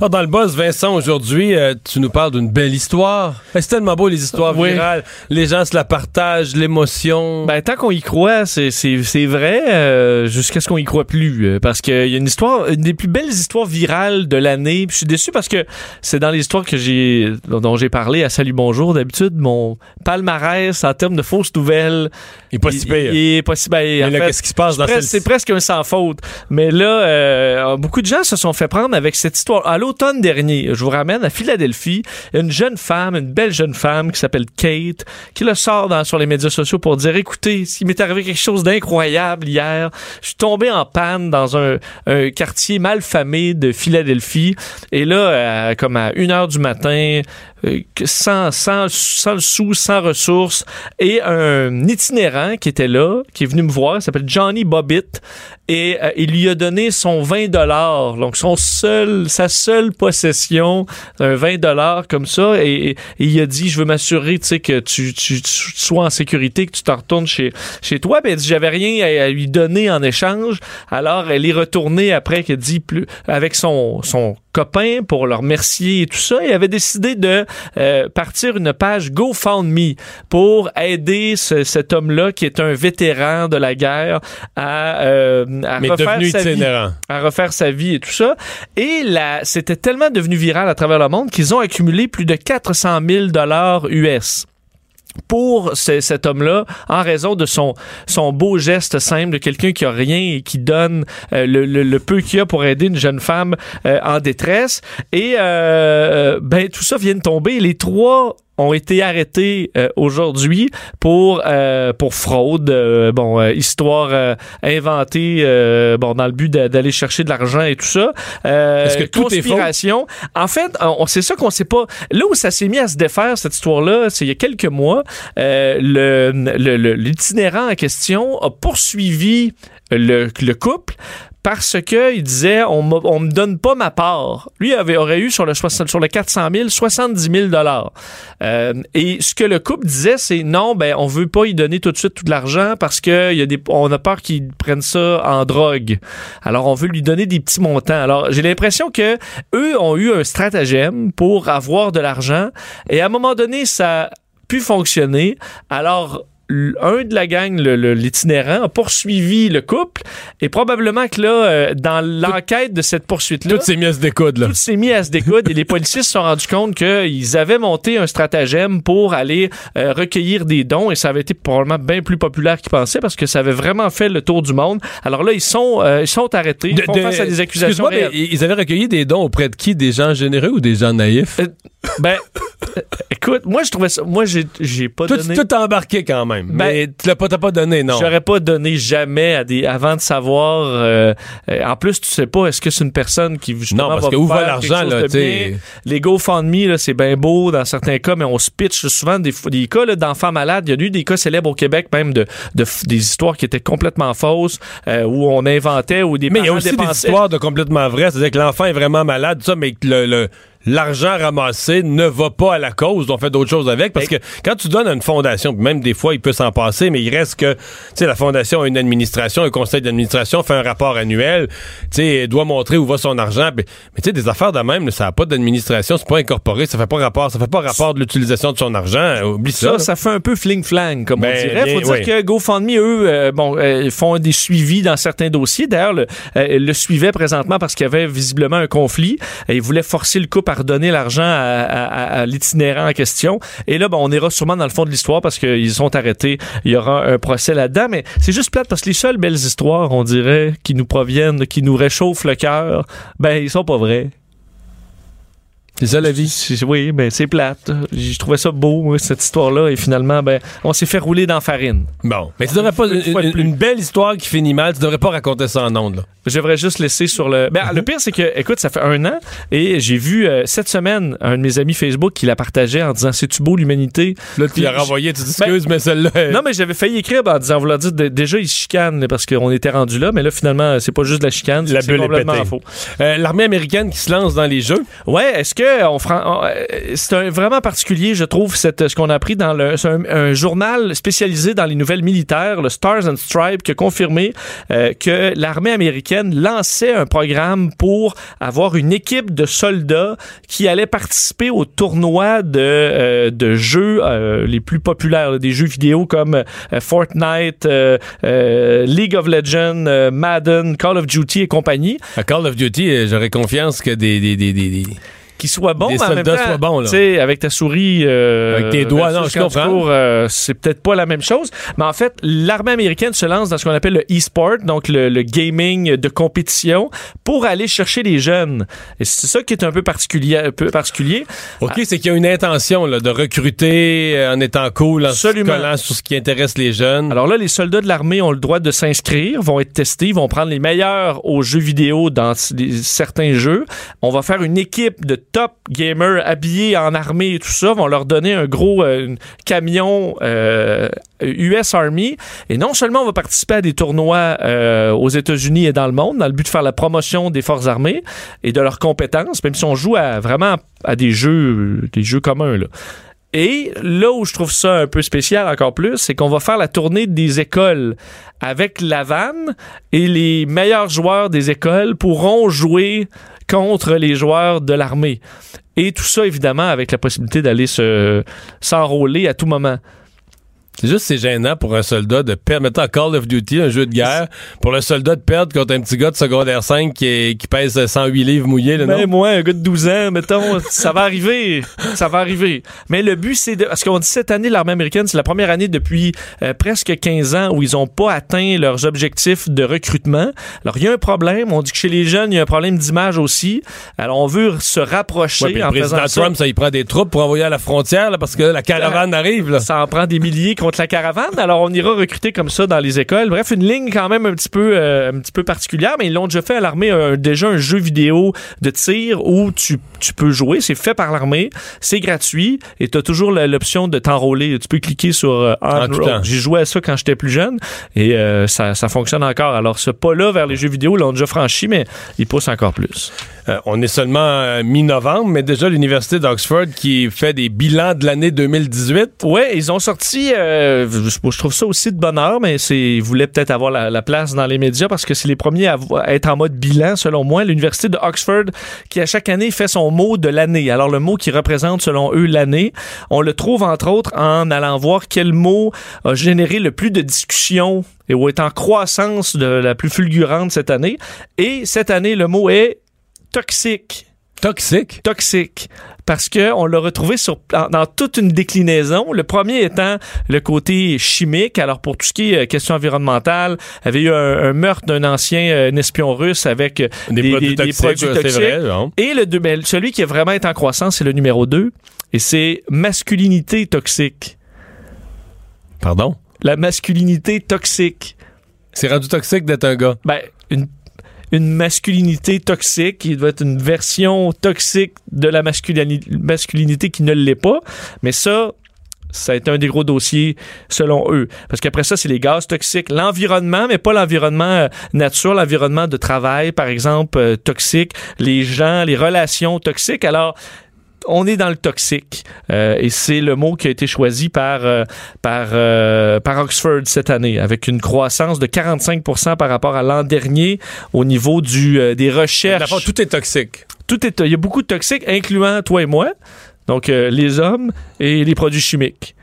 Ah, dans le boss, Vincent, aujourd'hui, euh, tu nous parles d'une belle histoire. Eh, C'est tellement beau, les histoires Oui. virales. Les gens se la partagent, l'émotion. Ben, tant qu'on y croit, c'est, c'est, c'est vrai, euh, jusqu'à ce qu'on y croit plus. euh, parce qu'il y a une histoire, une des plus belles histoires virales de l'année. Je suis déçu parce que c'est dans les histoires que j'ai, dont j'ai parlé à Salut Bonjour. D'habitude, mon palmarès en termes de fausses nouvelles. Il est pas si pire. Il est pas si pire. Mais En là, fait, qu'est-ce qui se passe dans c'est presque- celle-ci? C'est presque un sans faute. Mais là, euh, beaucoup de gens se sont fait prendre avec cette histoire. À l'automne dernier, je vous ramène à Philadelphie, une jeune femme, une belle jeune femme qui s'appelle Kate, qui le sort sur les médias sociaux pour dire, écoutez, il m'est arrivé quelque chose d'incroyable hier. Je suis tombé en panne dans un, un quartier mal famé de Philadelphie. Et là, euh, comme à une heure du matin, euh, sans, sans, sans le sou, sans ressources, et un itinérant qui était là, qui est venu me voir, s'appelle Johnny Bobbitt, et euh, il lui a donné son 20 dollars, donc son seul, sa seule possession, un 20 dollars comme ça, et, il a dit, je veux m'assurer, tu sais, que tu, tu, sois en sécurité, que tu t'en retournes chez, chez toi. Ben, j'avais rien à lui donner en échange. Alors, elle est retournée après, qu'elle dit, plus, avec son, son copain pour leur remercier et tout ça, et avait décidé de euh, partir une page GoFundMe pour aider ce- cet homme-là qui est un vétéran de la guerre à, euh, à Mais refaire devenu sa vie à refaire sa vie et tout ça. Et là, c'était tellement devenu viral à travers le monde qu'ils ont accumulé plus de 400 000 dollars US pour ce- cet homme-là en raison de son son beau geste simple de quelqu'un qui a rien et qui donne euh, le, le- le peu qu'il a pour aider une jeune femme euh, en détresse. Et euh, ben tout ça vient de tomber. Les trois ont été arrêtés euh, aujourd'hui pour euh, pour fraude euh, bon euh, histoire euh, inventée euh, bon dans le but d'a- d'aller chercher de l'argent et tout ça Euh, Est-ce que tout est faux? En fait, on c'est ça qu'on sait pas. Là où ça s'est mis à se défaire cette histoire-là, c'est il y a quelques mois, euh, le le- le- l'itinérant en question a poursuivi le, le couple parce que il disait on, on me donne pas ma part. Lui avait aurait eu sur le sur le 400 000 70 000 dollars. Euh, et ce que le couple disait c'est non ben on veut pas y donner tout de suite tout l'argent parce que y a des on a peur qu'ils prennent ça en drogue. Alors on veut lui donner des petits montants. Alors j'ai l'impression que eux ont eu un stratagème pour avoir de l'argent et à un moment donné ça a pu fonctionner. Alors un de la gang, l'itinérant, a poursuivi le couple et probablement que là, euh, dans l'enquête de cette poursuite-là, Tout s'est mis à se découdre, là. tout s'est mis à se découdre et les policiers se sont rendus compte qu'ils avaient monté un stratagème pour aller euh, recueillir des dons et ça avait été probablement bien plus populaire qu'ils pensaient parce que ça avait vraiment fait le tour du monde. Alors là, ils sont, euh, ils sont arrêtés, ils De- font de- face à des accusations Excuse-moi, mais ils avaient recueilli des dons auprès de qui? Des gens généreux ou des gens naïfs? Ben, écoute, moi je trouvais ça, moi j'ai, j'ai pas Toi, donné. t'es embarqué quand même. Ben, mais tu l'as pas, t'as pas donné, non. J'aurais pas donné jamais à des avant de savoir. euh, euh, en plus, tu sais pas est-ce que c'est une personne qui justement Non, parce va que où va l'argent, là, tu. Les GoFundMe là, c'est bien beau dans certains cas, mais on se pitch souvent des, des cas là, d'enfants malades. Il y a eu des cas célèbres au Québec même de, des histoires qui étaient complètement fausses euh, où on inventait ou des Mais il y a aussi des histoires de complètement vraies. C'est-à-dire que l'enfant est vraiment malade, tout ça, mais le- l'argent ramassé ne va pas à la cause. On fait d'autres choses avec. Parce que quand tu donnes à une fondation, même des fois, il peut s'en passer, mais il reste que, tu sais, la fondation a une administration, un conseil d'administration fait un rapport annuel, tu sais, doit montrer où va son argent. Puis- Mais tu sais, des affaires de même, ça n'a pas d'administration, c'est pas incorporé, ça fait pas rapport, ça fait pas rapport de l'utilisation de son argent. Oublie ça. Ça, ça fait un peu fling-flang, comme Ben, on dirait. bien, faut dire oui. que GoFundMe, eux, euh, bon, euh, font des suivis dans certains dossiers. D'ailleurs, le, euh, le suivait présentement parce qu'il y avait visiblement un conflit. Et ils voulaient forcer le couple à redonner l'argent à, l'itinérant en question. Et là, bon, on ira sûrement dans le fond de l'histoire parce qu'ils sont arrêtés. Il y aura un procès là-dedans. Mais c'est juste plate parce que les seules belles histoires, on dirait, qui nous proviennent, qui nous réchauffent le cœur, ben, ils sont pas vrais. C'est ça la vie? Oui, ben c'est plate. Je trouvais ça beau, cette histoire-là, et finalement, ben, on s'est fait rouler dans la farine. Bon. Mais tu devrais pas, Une belle histoire qui finit mal, tu devrais pas raconter ça en ondes. Je devrais juste laisser sur le. Ben, le pire, c'est que, écoute, ça fait un an et j'ai vu euh, cette semaine un de mes amis Facebook qui la partageait en disant C'est-tu beau l'humanité? Là, tu l'as renvoyé, tu t'excuses, mais celle-là. elle- Non, mais j'avais failli écrire ben, en disant Vouloir dire, de- déjà, ils chicanent parce qu'on était rendu là, mais là, finalement, c'est pas juste de la chicane, La bulle est complètement pétée. faux. Euh, L'armée américaine qui se lance dans les jeux. Ouais, est-ce que fera- on- euh, c'est vraiment particulier, je trouve, ce qu'on a appris dans le, un, journal spécialisé dans les nouvelles militaires, le Stars and Stripes, qui a confirmé euh, que l'armée américaine lançait un programme pour avoir une équipe de soldats qui allait participer au tournoi de, euh, de jeux les plus populaires, des jeux vidéo comme Fortnite, League of Legends, Madden, Call of Duty et compagnie. À Call of Duty, j'aurais confiance que des, qu'il soit bon, mais en même temps, soient bons, là. avec ta souris, euh, Avec tes doigts, non, je comprends. euh, c'est peut-être pas la même chose. Mais en fait, l'armée américaine se lance dans ce qu'on appelle le e-sport, donc le, le gaming de compétition, pour aller chercher les jeunes. Et c'est ça qui est un peu particulier. Un peu particulier. OK, c'est qu'il y a une intention là, de recruter euh, en étant cool, en se Absolument. collant sur ce qui intéresse les jeunes. Alors là, les soldats de l'armée ont le droit de s'inscrire, vont être testés, vont prendre les meilleurs aux jeux vidéo dans certains jeux. On va faire une équipe de top gamers habillés en armée et tout ça, vont leur donner un gros euh, camion euh, US Army. Et non seulement on va participer à des tournois euh, aux États-Unis et dans le monde, dans le but de faire la promotion des forces armées et de leurs compétences, même si on joue vraiment à des jeux, des jeux communs. Et là où je trouve ça un peu spécial encore plus, c'est qu'on va faire la tournée des écoles avec la vanne et les meilleurs joueurs des écoles pourront jouer contre les joueurs de l'armée. Et tout ça, évidemment, avec la possibilité d'aller se, s'enrôler à tout moment. C'est juste c'est gênant pour un soldat de perdre. Mettons Call of Duty, un jeu de guerre, pour le soldat de perdre contre un petit gars de secondaire 5 qui, est- qui pèse 108 livres mouillés. Là, moi, un gars de 12 ans, mettons, ça va arriver. Ça va arriver. Mais le but, c'est de. Parce qu'on dit cette année, l'armée américaine, c'est la première année depuis euh, presque 15 ans où ils n'ont pas atteint leurs objectifs de recrutement. Alors, il y a un problème. On dit que chez les jeunes, il y a un problème d'image aussi. Alors, on veut se rapprocher Ouais, le en faisant président ça. Trump, ça, il prend des troupes pour envoyer à la frontière là, parce que la caravane arrive. Là. Ça en prend des milliers contre la caravane. Alors, on ira recruter comme ça dans les écoles. Bref, une ligne quand même un petit peu, euh, un petit peu particulière, mais ils l'ont déjà fait à l'armée, déjà un jeu vidéo de tir où tu, tu peux jouer. C'est fait par l'armée. C'est gratuit et tu as toujours l'option de t'enrôler. Tu peux cliquer sur euh, Enroll. temps. J'ai joué à ça quand j'étais plus jeune et euh, ça, ça fonctionne encore. Alors, ce pas-là vers les jeux vidéo, l'ont déjà franchi, mais il pousse encore plus. Euh, on est seulement euh, mi-novembre, mais déjà l'Université d'Oxford qui fait des bilans de l'année 2018. Ouais, ils ont sorti. euh, je, trouve ça aussi de bonheur, mais c'est ils voulaient peut-être avoir la, la place dans les médias parce que c'est les premiers à, à être en mode bilan, selon moi. L'université de Oxford, qui à chaque année fait son mot de l'année. Alors le mot qui représente selon eux l'année, on le trouve entre autres en allant voir quel mot a généré le plus de discussions et où est en croissance de la plus fulgurante cette année. Et cette année, le mot est toxique Toxique? toxique parce que on l'a retrouvé sur, dans, toute une déclinaison. Le premier étant le côté chimique. Alors pour tout ce qui est euh, question environnementale, il y avait eu un, un meurtre d'un ancien euh, un espion russe avec Des, produits toxiques, produits ouais, c'est toxiques. vrai. non? Et le deux, ben, celui qui est vraiment est en croissance, c'est le numéro 2 et c'est masculinité toxique. Pardon? La masculinité toxique. C'est rendu toxique d'être un gars. Ben, une une masculinité toxique, qui doit être une version toxique de la masculini- masculinité qui ne l'est pas. Mais ça, ça a été un des gros dossiers selon eux. Parce qu'après ça, c'est les gaz toxiques, l'environnement, mais pas l'environnement euh, nature, l'environnement de travail, par exemple, euh, toxique, les gens, les relations toxiques. Alors, on est dans le toxique Euh, et c'est le mot qui a été choisi par euh, par euh, par Oxford cette année avec une croissance de 45% par rapport à l'an dernier au niveau du euh, des recherches. Tout est toxique. Tout est il y a beaucoup de toxiques incluant toi et moi. Donc euh, les hommes et les produits chimiques.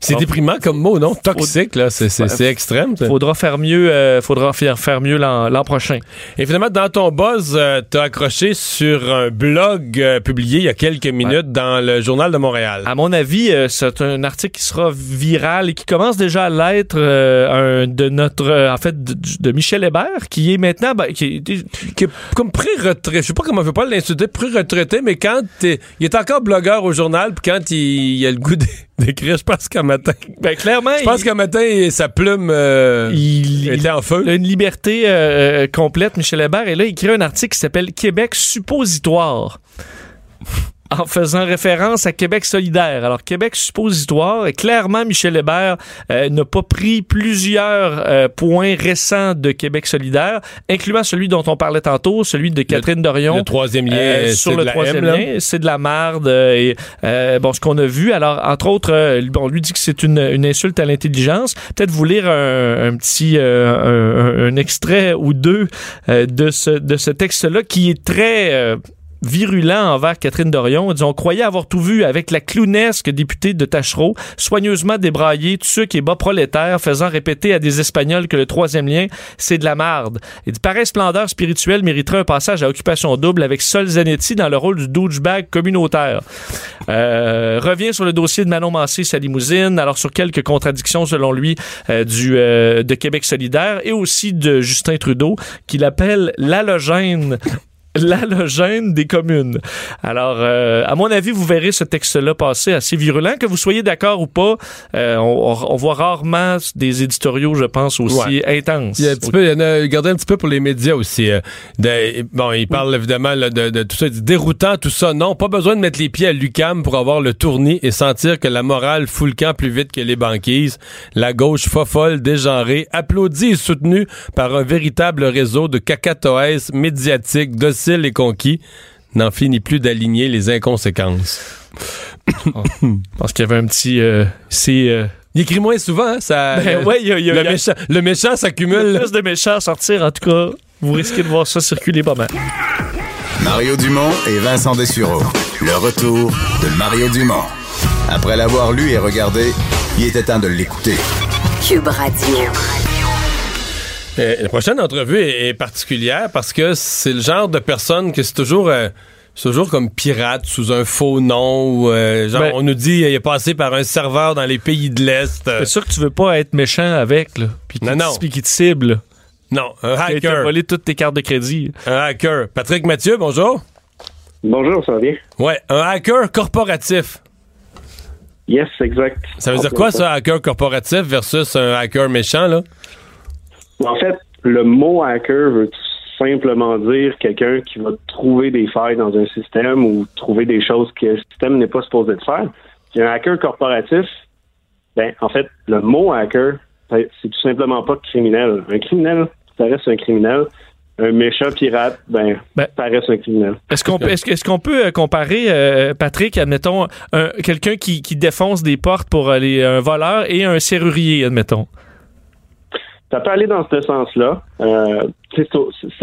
C'est Donc- déprimant comme mot, non? Toxique, là, c'est, extrême. ça. Faudra faire mieux euh, faudra faire faire mieux l'an prochain. Et finalement, dans ton buzz, euh, t'as accroché sur un blog euh, publié il y a quelques minutes dans le Journal de Montréal. À mon avis, euh, c'est un article qui sera viral et qui commence déjà à l'être euh, de notre, en fait, de, de Michel Hébert, qui est maintenant, ben, qui est- Qui est comme pré-retraité. Je sais pas comment on veut pas l'insulter, pré-retraité, mais quand il est encore blogueur au journal, puis quand il, il a le goût d'é- d'écrire, je pense qu'un matin, ben, clairement, je pense il, qu'un matin, sa plume euh, il- il était en feu. a une liberté euh, euh, complète, Michel Hébert, et là, il écrit un article qui s'appelle Québec suppositoire. En faisant référence à Québec solidaire. Alors, Québec suppositoire, et clairement, Michel Hébert euh, n'a pas pris plusieurs euh, points récents de Québec solidaire, incluant celui dont on parlait tantôt, celui de Catherine Dorion. Le troisième lien, Euh, sur le troisième M, lien, c'est de la marde euh, et euh, bon ce qu'on a vu. Alors entre autres, euh, on lui dit que c'est une, une insulte à l'intelligence. Peut-être vous lire un, un petit euh, un, un- extrait ou deux euh, de ce de ce texte-là qui est très virulents envers Catherine Dorion. Disent, on croyait avoir tout vu avec la clownesque députée de Tachereau, soigneusement débraillée, tout qui est bas prolétaire, faisant répéter à des Espagnols que le troisième lien, c'est de la marde. Il dit, pareille splendeur spirituelle mériterait un passage à occupation double avec Sol Zanetti dans le rôle du douchebag communautaire. Euh, revient sur le dossier de Manon Massé, sa limousine, alors sur quelques contradictions selon lui euh, du euh, de Québec solidaire et aussi de Justin Trudeau qu'il appelle l'halogène l'halogène des communes. Alors, euh, à mon avis, vous verrez ce texte-là passer assez virulent. Que vous soyez d'accord ou pas, euh, on, on voit rarement des éditoriaux, je pense, aussi intenses. Il y a un petit peu, il y en a gardé un petit peu pour les médias aussi. euh, de- bon, il parle évidemment là, de, de tout ça, déroutant, tout ça. Non, pas besoin de mettre les pieds à l'UCAM pour avoir le tournis et sentir que la morale fout le camp plus vite que les banquises. La gauche fofolle, dégenrée, applaudie et soutenue par un véritable réseau de cacatoès médiatiques, dociles et conquis, n'en finit plus d'aligner les inconséquences. Je pense qu'il y avait un petit... euh, c'est... euh, Il écrit moins souvent, hein, ça. Ben ouais, y a- il y a- le, y a- méchant, le méchant s'accumule. plus de méchants à sortir, en tout cas. Vous risquez de voir ça circuler pas mal. Mario Dumont et Vincent Dessureau. Le retour de Mario Dumont. Après l'avoir lu et regardé, il était temps de l'écouter. Cube Radio. Euh, la prochaine entrevue est, est particulière parce que c'est le genre de personne que c'est toujours, euh, toujours comme pirate sous un faux nom. Ou, euh, genre, Ben- on nous dit il est passé par un serveur dans les pays de l'Est. Euh, C'est sûr que tu veux pas être méchant avec, là. Puis Non, qui- non. puis qui te cible. non, un Qui a hacker. volé toutes tes cartes de crédit. Un hacker. Patrick Mathieu, bonjour. Bonjour, ça va bien? Ouais, un hacker corporatif. Yes, exact. Ça veut dire quoi ça, hacker corporatif versus un hacker méchant, là? En fait, le mot hacker veut tout simplement dire quelqu'un qui va trouver des failles dans un système ou trouver des choses que le système n'est pas supposé de faire. Puis un hacker corporatif, ben, en fait, le mot hacker, c'est c'est tout simplement pas criminel. Un criminel, ça reste un criminel. Un méchant pirate, ben, Ben- ça reste un criminel. Est-ce qu'on que- est-ce qu'on peut euh, comparer, euh, Patrick, admettons, un- quelqu'un qui, qui défonce des portes pour aller, un voleur et un serrurier, admettons? Ça peut aller dans ce sens-là. Euh, c'est,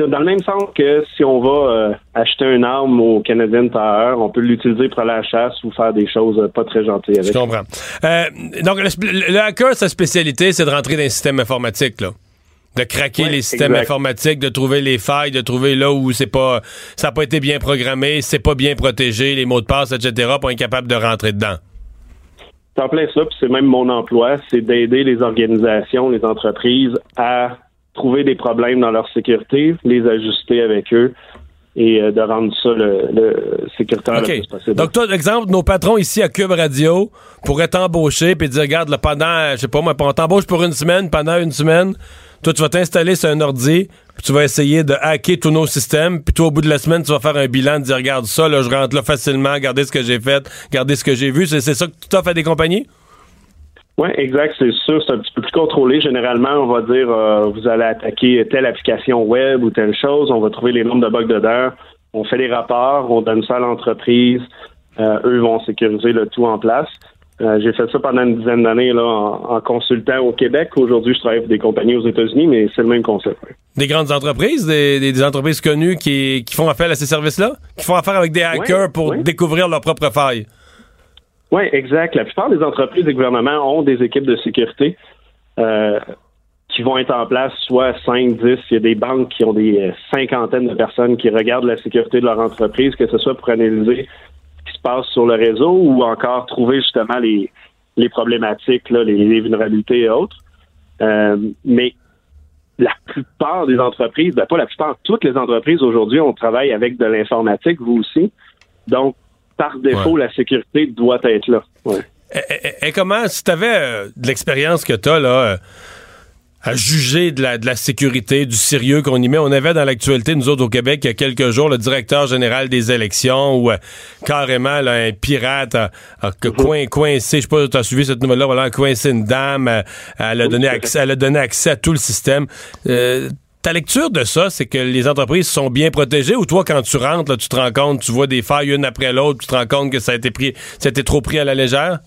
dans le même sens que si on va euh, acheter une arme au Canadian Tire, on peut l'utiliser pour aller à la chasse ou faire des choses euh, pas très gentilles avec. Je comprends. Euh, donc, le, hacker, sa spécialité, c'est de rentrer dans les systèmes informatiques, là. De craquer Ouais, les systèmes exact. informatiques, de trouver les failles, de trouver là où c'est pas, ça n'a pas été bien programmé, c'est pas bien protégé, les mots de passe, etc., pas incapable de rentrer dedans. C'est en plein ça, puis c'est même mon emploi, c'est d'aider les organisations, les entreprises à trouver des problèmes dans leur sécurité, les ajuster avec eux et euh, de rendre ça le, le sécuritaire OK. le plus possible. Donc, toi, exemple, nos patrons ici à Cube Radio pourraient t'embaucher puis dire, regarde, là, pendant, je sais pas moi, on t'embauche pour une semaine, pendant une semaine, toi, tu vas t'installer sur un ordi, puis tu vas essayer de hacker tous nos systèmes, puis toi, au bout de la semaine, tu vas faire un bilan, de dire, regarde ça, là, je rentre là facilement, regardez ce que j'ai fait, regardez ce que j'ai vu. C'est ça que tu t'offres à des compagnies? Oui, exact, c'est sûr, c'est un petit peu plus contrôlé. Généralement, on va dire euh, vous allez attaquer telle application web ou telle chose, on va trouver les nombres de bugs dedans, on fait les rapports, on donne ça à l'entreprise, euh, eux vont sécuriser le tout en place. Euh, j'ai fait ça pendant une dizaine d'années là en, en consultant au Québec. Aujourd'hui, je travaille pour des compagnies aux États-Unis, mais c'est le même concept. ouais. Des grandes entreprises, des, entreprises connues qui, qui font appel à ces services-là? Qui font affaire avec des hackers pour ouais. découvrir leurs propres failles? Oui, exact. La plupart des entreprises et gouvernements ont des équipes de sécurité euh, qui vont être en place, soit 5, 10. Il y a des banques qui ont des euh, cinquantaines de personnes qui regardent la sécurité de leur entreprise, que ce soit pour analyser passe sur le réseau ou encore trouver justement les, les problématiques, là, les, les vulnérabilités et autres. Euh, mais la plupart des entreprises, ben pas la plupart, toutes les entreprises aujourd'hui, on travaille avec de l'informatique, vous aussi. Donc, par défaut, la sécurité doit être là. Ouais. Et, et- et comment, si tu avais de l'expérience que tu as là, euh, à juger de la, de la sécurité, du sérieux qu'on y met, on avait dans l'actualité, nous autres au Québec, il y a quelques jours, le directeur général des élections ou euh, carrément là, un pirate a, a coin, coincé, je sais pas si tu as suivi cette nouvelle-là, voilà, a coincé une dame, euh, elle, a donné accès, elle a donné accès à tout le système. Euh, ta lecture de ça, c'est que les entreprises sont bien protégées ou toi, quand tu rentres, là, tu te rends compte, tu vois des failles une après l'autre, tu te rends compte que ça a été pris, ça a été trop pris à la légère?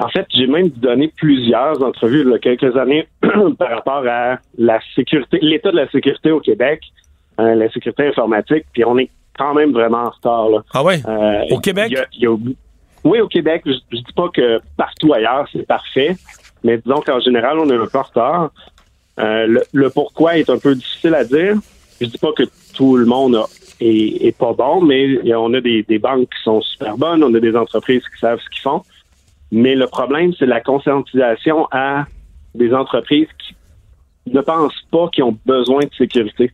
En fait, j'ai même donné plusieurs entrevues il y a quelques années par rapport à la sécurité, l'état de la sécurité au Québec, euh, la sécurité informatique, puis on est quand même vraiment en retard. Là. Ah ouais? Euh, Au Québec? il y a- il y a- oui, au Québec. Je, je dis pas que partout ailleurs c'est parfait, mais disons qu'en général, on est un peu en retard. Euh, le, le pourquoi est un peu difficile à dire. Je dis pas que tout le monde a- est, est pas bon, mais on a des, des banques qui sont super bonnes, on a des entreprises qui savent ce qu'ils font. Mais le problème, c'est la conscientisation à des entreprises qui ne pensent pas qu'ils ont besoin de sécurité,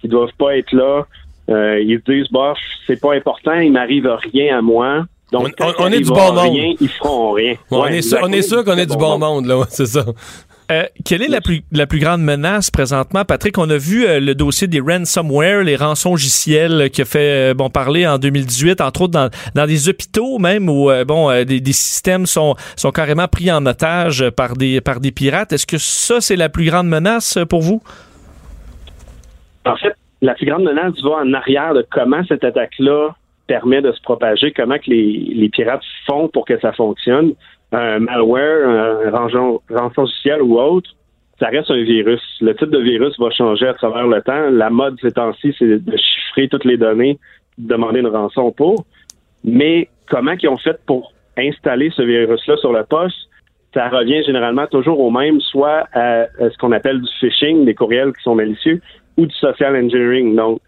qui doivent pas être là. Euh, ils se disent, bof, c'est pas important, il m'arrive rien à moi. Donc, On- on- on est il du arrivera bon monde. rien, ils feront rien. Ouais, on, est sûr, on est sûr qu'on est du bon monde, là, ouais, c'est ça. Euh, quelle est la plus, la plus grande menace présentement, Patrick? On a vu euh, le dossier des ransomware, les euh, qui a fait euh, bon parler en 2018, entre autres dans, dans des hôpitaux même où euh, bon euh, des, des systèmes sont, sont carrément pris en otage par des, par des pirates. Est-ce que ça, c'est la plus grande menace pour vous? En fait, la plus grande menace va en arrière de comment cette attaque-là permet de se propager, comment que les, les pirates font pour que ça fonctionne. Un malware, un rançon rançongiciel ou autre, ça reste un virus. Le type de virus va changer à travers le temps. La mode ces temps-ci, c'est de chiffrer toutes les données, de demander une rançon pour. Mais comment ils ont fait pour installer ce virus-là sur le poste? Ça revient généralement toujours au même, soit à, à ce qu'on appelle du phishing, des courriels qui sont malicieux, ou du social engineering. Donc,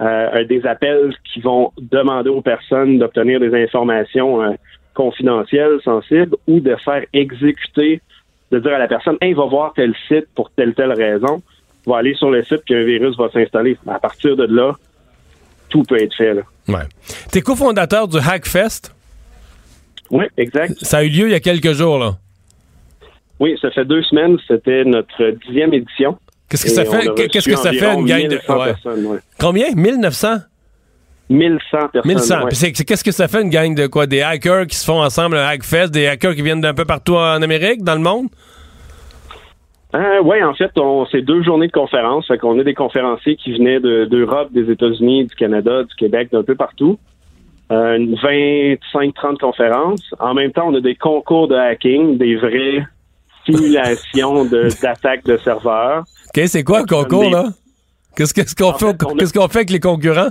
euh, des appels qui vont demander aux personnes d'obtenir des informations euh, confidentielles, sensibles, ou de faire exécuter, de dire à la personne, hey, va voir tel site pour telle telle raison, va aller sur le site qu'un virus va s'installer. À partir de là, tout peut être fait. Là. Ouais. T'es cofondateur du Hackfest? Oui, exact. Ça a eu lieu il y a quelques jours, là. Oui, ça fait deux semaines, c'était notre dixième édition. Qu'est-ce que ça fait? Qu'est-ce que ça fait une gang de. 1100 ouais. personnes, ouais. Combien? 1900? 1100 personnes. 1100. ouais. Puis c'est- c'est- qu'est-ce que ça fait une gang de quoi? Des hackers qui se font ensemble un Hackfest, des hackers qui viennent d'un peu partout en Amérique, dans le monde? Euh, oui, en fait, on, c'est deux journées de conférences. Fait qu'on a des conférenciers qui venaient de- d'Europe, des États-Unis, du Canada, du Québec, d'un peu partout. Euh, une 25-30 conférences. En même temps, on a des concours de hacking, des vraies simulations de- d'attaques de, serveurs. OK, c'est quoi le concours, là? Qu'est-ce qu'est-ce qu'on En fait, fait, on a- qu'est-ce qu'on fait avec les concurrents?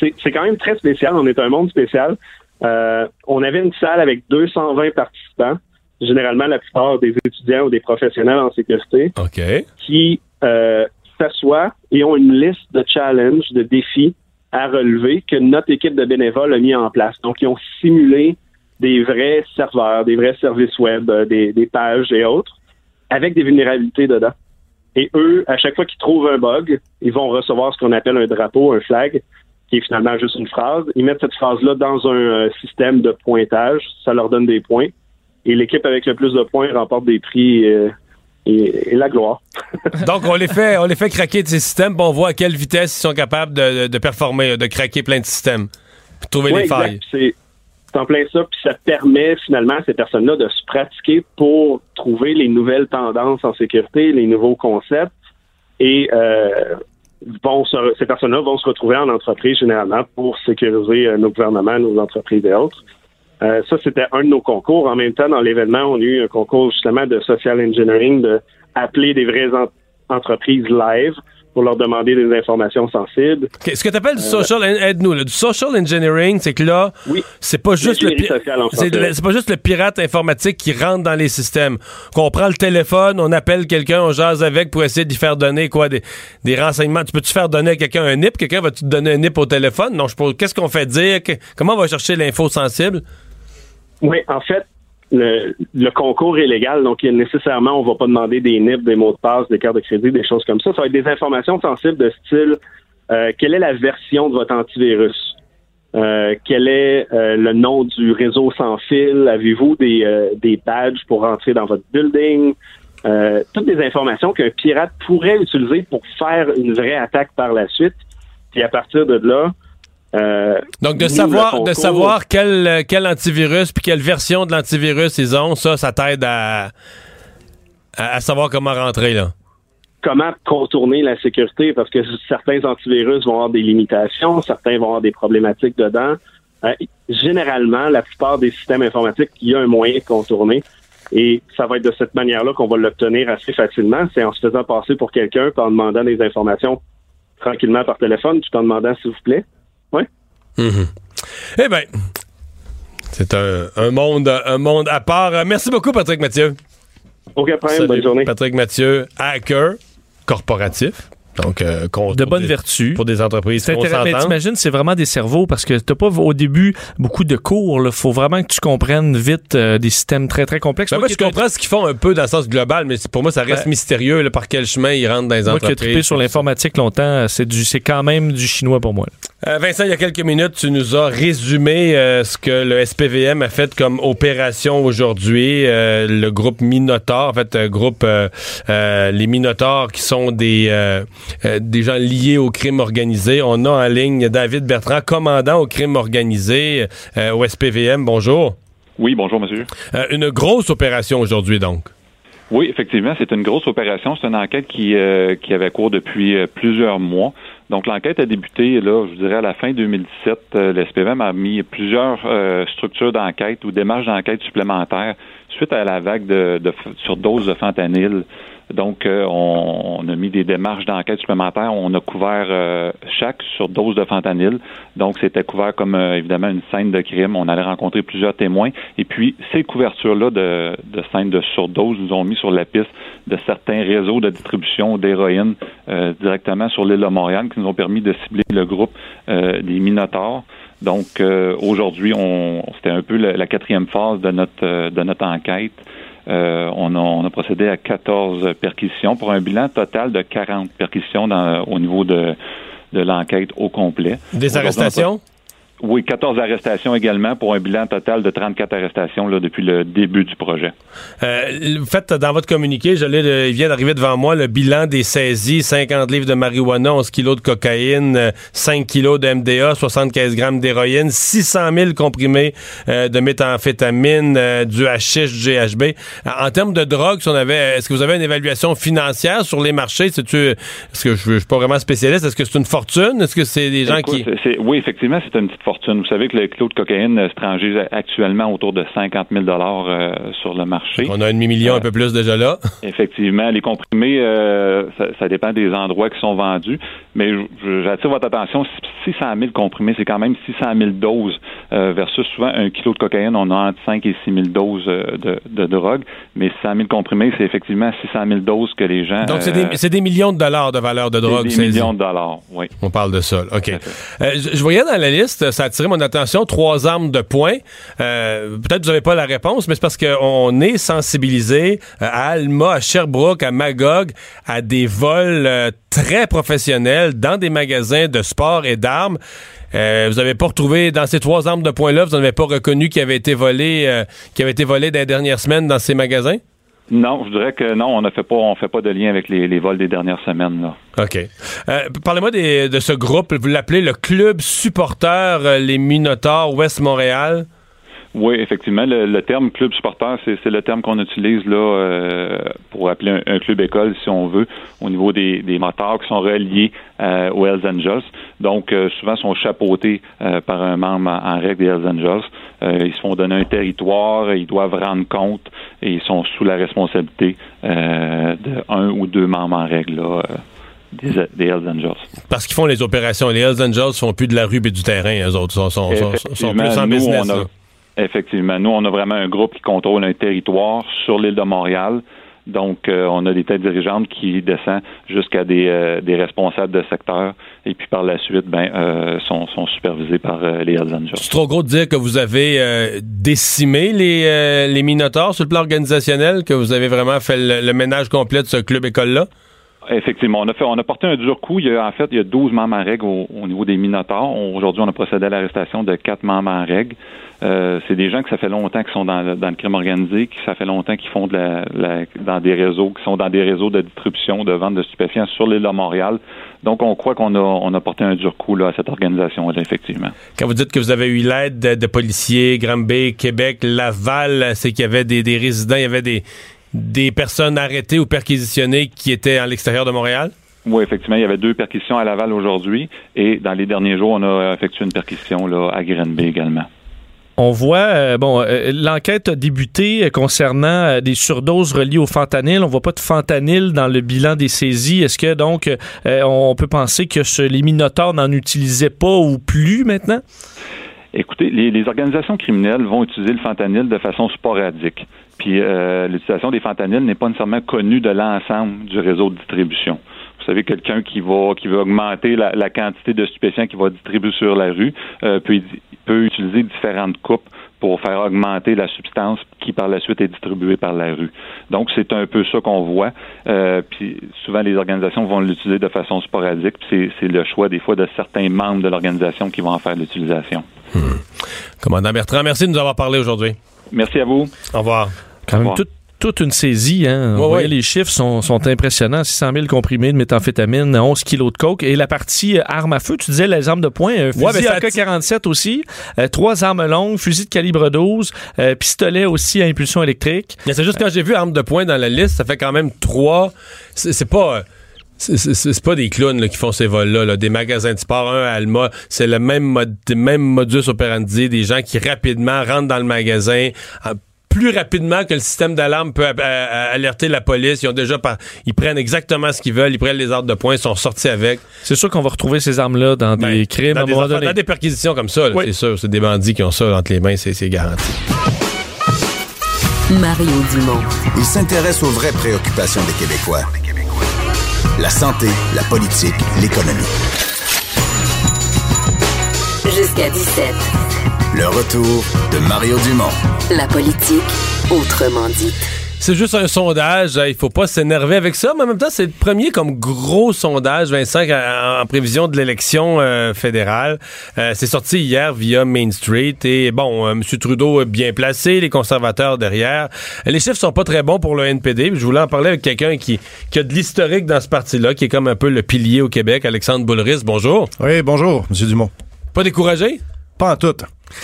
C'est- quand même très spécial. On est un monde spécial. Euh, on avait une salle avec 220 participants, généralement la plupart des étudiants ou des professionnels en sécurité. OK. qui euh, s'assoient et ont une liste de challenges, de défis à relever que notre équipe de bénévoles a mis en place. Donc, ils ont simulé des vrais serveurs, des vrais services web, euh, des, des pages et autres, avec des vulnérabilités dedans. Et eux, à chaque fois qu'ils trouvent un bug, ils vont recevoir ce qu'on appelle un drapeau, un flag, qui est finalement juste une phrase. Ils mettent cette phrase-là dans un euh, système de pointage. Ça leur donne des points. Et l'équipe avec le plus de points remporte des prix euh, et, et la gloire. Donc, on les fait, on les fait craquer de ces systèmes, puis on voit à quelle vitesse ils sont capables de, performer, de craquer plein de systèmes, trouver Ouais, les failles. C'est en plein ça, puis ça permet finalement à ces personnes-là de se pratiquer pour trouver les nouvelles tendances en sécurité, les nouveaux concepts, et euh, ces personnes-là vont se retrouver en entreprise généralement pour sécuriser euh, nos gouvernements, nos entreprises et autres. Euh, ça, c'était un de nos concours. En même temps, dans l'événement, on a eu un concours justement de social engineering, de appeler des vraies en- entreprises live pour leur demander des informations sensibles. Ce que tu appelles Euh, du social, aide-nous, du social engineering, c'est que là, Oui. c'est pas juste le en c'est pas juste le pirate informatique qui rentre dans les systèmes. Qu'on prend le téléphone, on appelle quelqu'un, on jase avec pour essayer d'y faire donner quoi des, des renseignements. Tu peux-tu faire donner à quelqu'un un NIP? Quelqu'un va-tu te donner un NIP au téléphone? Non, je pose. Qu'est-ce qu'on fait dire? Comment on va chercher l'info sensible? Oui, en fait, le, le concours est légal, donc nécessairement, on va pas demander des NIP, des mots de passe, des cartes de crédit, des choses comme ça. Ça va être des informations sensibles de style euh, quelle est la version de votre antivirus? Euh, quel est euh, le nom du réseau sans fil? Avez-vous des, euh, des badges pour rentrer dans votre building? Euh, toutes des informations qu'un pirate pourrait utiliser pour faire une vraie attaque par la suite. Puis à partir de là, euh, Donc de nous, savoir, de savoir quel, quel antivirus puis quelle version de l'antivirus ils ont, ça, ça t'aide à, à, à savoir comment rentrer là. comment contourner la sécurité? Parce que certains antivirus vont avoir des limitations, certains vont avoir des problématiques dedans. Euh, généralement, la plupart des systèmes informatiques, il y a un moyen de contourner. Et ça va être de cette manière-là qu'on va l'obtenir assez facilement. C'est en se faisant passer pour quelqu'un, en demandant des informations tranquillement par téléphone tout en demandant s'il vous plaît. Oui. Mhm. Eh bien, c'est un, un monde, un monde à part. Merci beaucoup, Patrick Mathieu. Aucun problème. Salut, Bonne journée. Patrick Mathieu, hacker corporatif. Donc, euh, contre- De bonnes vertus. Pour des entreprises. C'est On intéressant. Mais t'imagines, c'est vraiment des cerveaux parce que t'as pas au début beaucoup de cours. Il faut vraiment que tu comprennes vite euh, des systèmes très très complexes. Ben, Moi je ai- comprends ce qu'ils font un peu dans le sens global, mais pour moi, ça reste Ben, mystérieux là, par quel chemin ils rentrent dans les Moi qui ai entreprises. trippé sur l'informatique longtemps, c'est du, c'est quand même du chinois pour moi. là. Euh, Vincent, il y a quelques minutes, tu nous as résumé euh, ce que le SPVM a fait comme opération aujourd'hui. Euh, le groupe Minotaur, en fait, euh, groupe euh, euh, les Minotaurs qui sont des des gens liés au crime organisé. On a en ligne David Bertrand, commandant au crime organisé euh, au SPVM. Bonjour. Oui, bonjour, monsieur. Euh, une grosse opération aujourd'hui, donc. Oui, effectivement, c'est une grosse opération. C'est une enquête qui, euh, qui avait cours depuis plusieurs mois. Donc, l'enquête a débuté, là, je dirais, à la fin 2017. Euh, le SPVM a mis plusieurs euh, structures d'enquête ou démarches d'enquête supplémentaires suite à la vague de, de surdose de fentanyl. Donc, euh, on, a mis des démarches d'enquête supplémentaires. On a couvert euh, chaque surdose de fentanyl. Donc, c'était couvert comme, euh, évidemment, une scène de crime. On allait rencontrer plusieurs témoins. Et puis, ces couvertures-là de, scènes de surdose nous ont mis sur la piste de certains réseaux de distribution d'héroïne directement sur l'île de Montréal qui nous ont permis de cibler le groupe des Minotaures. Donc, aujourd'hui, on, c'était un peu la, la quatrième phase de notre, de notre enquête. Euh, on, a, on a procédé à 14 perquisitions pour un bilan total de 40 perquisitions dans- au niveau de, de l'enquête au complet. Des arrestations? Oui, 14 arrestations également pour un bilan total de 34 arrestations là, depuis le début du projet. Euh, vous faites dans votre communiqué, je le- il vient d'arriver devant moi, le bilan des saisies, 50 livres de marijuana, 11 kilos de cocaïne, euh, 5 kilos de MDA, 75 grammes d'héroïne, 600 000 comprimés euh, de méthamphétamine, euh, du hashish, du GHB. En, termes de drogue, si on avait, est-ce que vous avez une évaluation financière sur les marchés? C'est-tu, est-ce que je, je suis pas vraiment spécialiste? Est-ce que c'est une fortune? Est-ce que c'est des gens Écoute, qui... oui, effectivement, c'est une petite fortune. Vous savez que le kilo de cocaïne euh, se transige actuellement autour de 50 000 euh, sur le marché. On a un demi-million, un peu plus déjà là. Effectivement, les comprimés, euh, ça, ça dépend des endroits qui sont vendus, mais j'attire votre attention, 600 000 comprimés, c'est quand même 600 000 doses versus souvent un kilo de cocaïne, on a entre 5 et 6 000 doses de, de drogue, mais 600 000 comprimés, c'est effectivement 600 000 doses que les gens... Donc, c'est des, millions de dollars de valeur de c'est drogue des millions de dollars, oui. On parle de ça. là. OK. Je voyais dans la liste, ça a attiré mon attention, trois armes de poing. Euh, Peut-être que vous n'avez pas la réponse, mais c'est parce qu'on est sensibilisé euh, à Alma, à Sherbrooke, à Magog, à des vols euh, très professionnels dans des magasins de sport et d'armes. Euh, vous n'avez pas retrouvé dans ces trois armes de poing-là, vous n'avez pas reconnu qui avait été volé, euh, qui avait été volé dans les dernières semaines dans ces magasins? Non, je dirais que non, on ne fait pas, on fait pas de lien avec les, les vols des dernières semaines, là. OK. Euh, Parlez-moi de ce groupe, vous l'appelez le Club Supporter euh, Les Minotaures Ouest Montréal. Oui, effectivement, le, le terme club supporter, c'est le terme qu'on utilise là euh, pour appeler un, un club école, si on veut, au niveau des, des motards qui sont reliés euh, aux Hells Angels. Donc, souvent, sont chapeautés par un membre en, en règle des Hells Angels. Euh, ils se font donner un territoire, ils doivent rendre compte et ils sont sous la responsabilité euh, de un ou deux membres en règle là, euh, des, des Hells Angels. Parce qu'ils font les opérations. Les Hells Angels font plus de la rue et du terrain, eux autres. Sont, sont, sont, sont plus en nous, business. on a- là. Effectivement. Nous, on a vraiment un groupe qui contrôle un territoire sur l'île de Montréal. Donc, euh, on a des têtes dirigeantes qui descendent jusqu'à des, euh, des responsables de secteur et puis par la suite, ben, euh, sont, sont supervisés par euh, les Hells Angels. C'est trop gros de dire que vous avez euh, décimé les, euh, les Minotaures sur le plan organisationnel, que vous avez vraiment fait le, le ménage complet de ce club école-là? Effectivement, on a porté un dur coup. Il y a, en fait, il y a 12 membres en règle au, au niveau des Minotaures. On- Aujourd'hui, on a procédé à l'arrestation de quatre membres en règle. Euh, c'est des gens que ça fait longtemps qu'ils sont dans le, crime organisé, qui ça fait longtemps qu'ils font dans des réseaux, qui sont dans des réseaux de distribution, de vente de stupéfiants sur l'île de Montréal. Donc, on croit qu'on a, porté un dur coup à cette organisation-là, effectivement. Quand vous dites que vous avez eu l'aide de, de policiers, Granby, Québec, Laval, c'est qu'il y avait des résidents, il y avait des, des personnes arrêtées ou perquisitionnées qui étaient à l'extérieur de Montréal? Oui, effectivement, il y avait deux perquisitions à Laval aujourd'hui et dans les derniers jours, on a effectué une perquisition là, à Granby également. On voit, euh, bon, euh, l'enquête a débuté concernant euh, des surdoses reliées au fentanyl. On voit pas de fentanyl dans le bilan des saisies. Est-ce que donc euh, on peut penser que ce, les minotaures n'en utilisaient pas ou plus maintenant? Écoutez, les, organisations criminelles vont utiliser le fentanyl de façon sporadique. Puis euh, l'utilisation des fentanyls n'est pas nécessairement connue de l'ensemble du réseau de distribution. Vous savez, quelqu'un qui va qui veut augmenter la, quantité de stupéfiants qu'il va distribuer sur la rue euh, peut, peut utiliser différentes coupes pour faire augmenter la substance qui par la suite est distribuée par la rue. Donc c'est un peu ça qu'on voit. Euh, puis souvent les organisations vont l'utiliser de façon sporadique. Puis c'est le choix des fois de certains membres de l'organisation qui vont en faire l'utilisation. Commandant Bertrand, merci de nous avoir parlé aujourd'hui. Merci à vous. Au revoir. Quand même toute une saisie. Hein? Ouais, Vous voyez, ouais. Les chiffres sont, sont impressionnants. 600 000 comprimés de méthamphétamine, 11 kilos de coke. Et la partie euh, arme à feu, tu disais les armes de poing, un fusil Ouais, mais ça AK-47 aussi, euh, trois armes longues, fusil de calibre 12, euh, pistolet aussi à impulsion électrique. Mais c'est juste quand j'ai vu arme de poing dans la liste, ça fait quand même trois. C'est c'est pas. C'est pas des clowns là, qui font ces vols-là, là. des magasins de sport, un à Alma, c'est le même, même modus operandi, des gens qui rapidement rentrent dans le magasin, plus rapidement que le système d'alarme peut alerter la police. Ils ont déjà par- ils prennent exactement ce qu'ils veulent, ils prennent les armes de poing, ils sont sortis avec. C'est sûr qu'on va retrouver ces armes-là dans des Ben, crimes à dans, un des, moment affaires- donné. dans des perquisitions comme ça, Oui. c'est sûr. C'est des bandits qui ont ça entre les mains, c'est c'est garanti. Mario Dumont. Il s'intéresse aux vraies préoccupations des Québécois. La santé, la politique, l'économie. Jusqu'à 17. Le retour de Mario Dumont. La politique, autrement dit. C'est juste un sondage, il faut pas s'énerver avec ça, mais en même temps, c'est le premier comme gros sondage, Vincent, en, en prévision de l'élection euh, fédérale. Euh, c'est sorti hier via Main Street et bon, euh, M. Trudeau est bien placé, les conservateurs derrière. Les chiffres sont pas très bons pour le NPD. Je voulais en parler avec quelqu'un qui, qui a de l'historique dans ce parti-là, qui est comme un peu le pilier au Québec, Alexandre Boulris. Bonjour. Oui, bonjour, M. Dumont. Pas découragé? Pas en tout.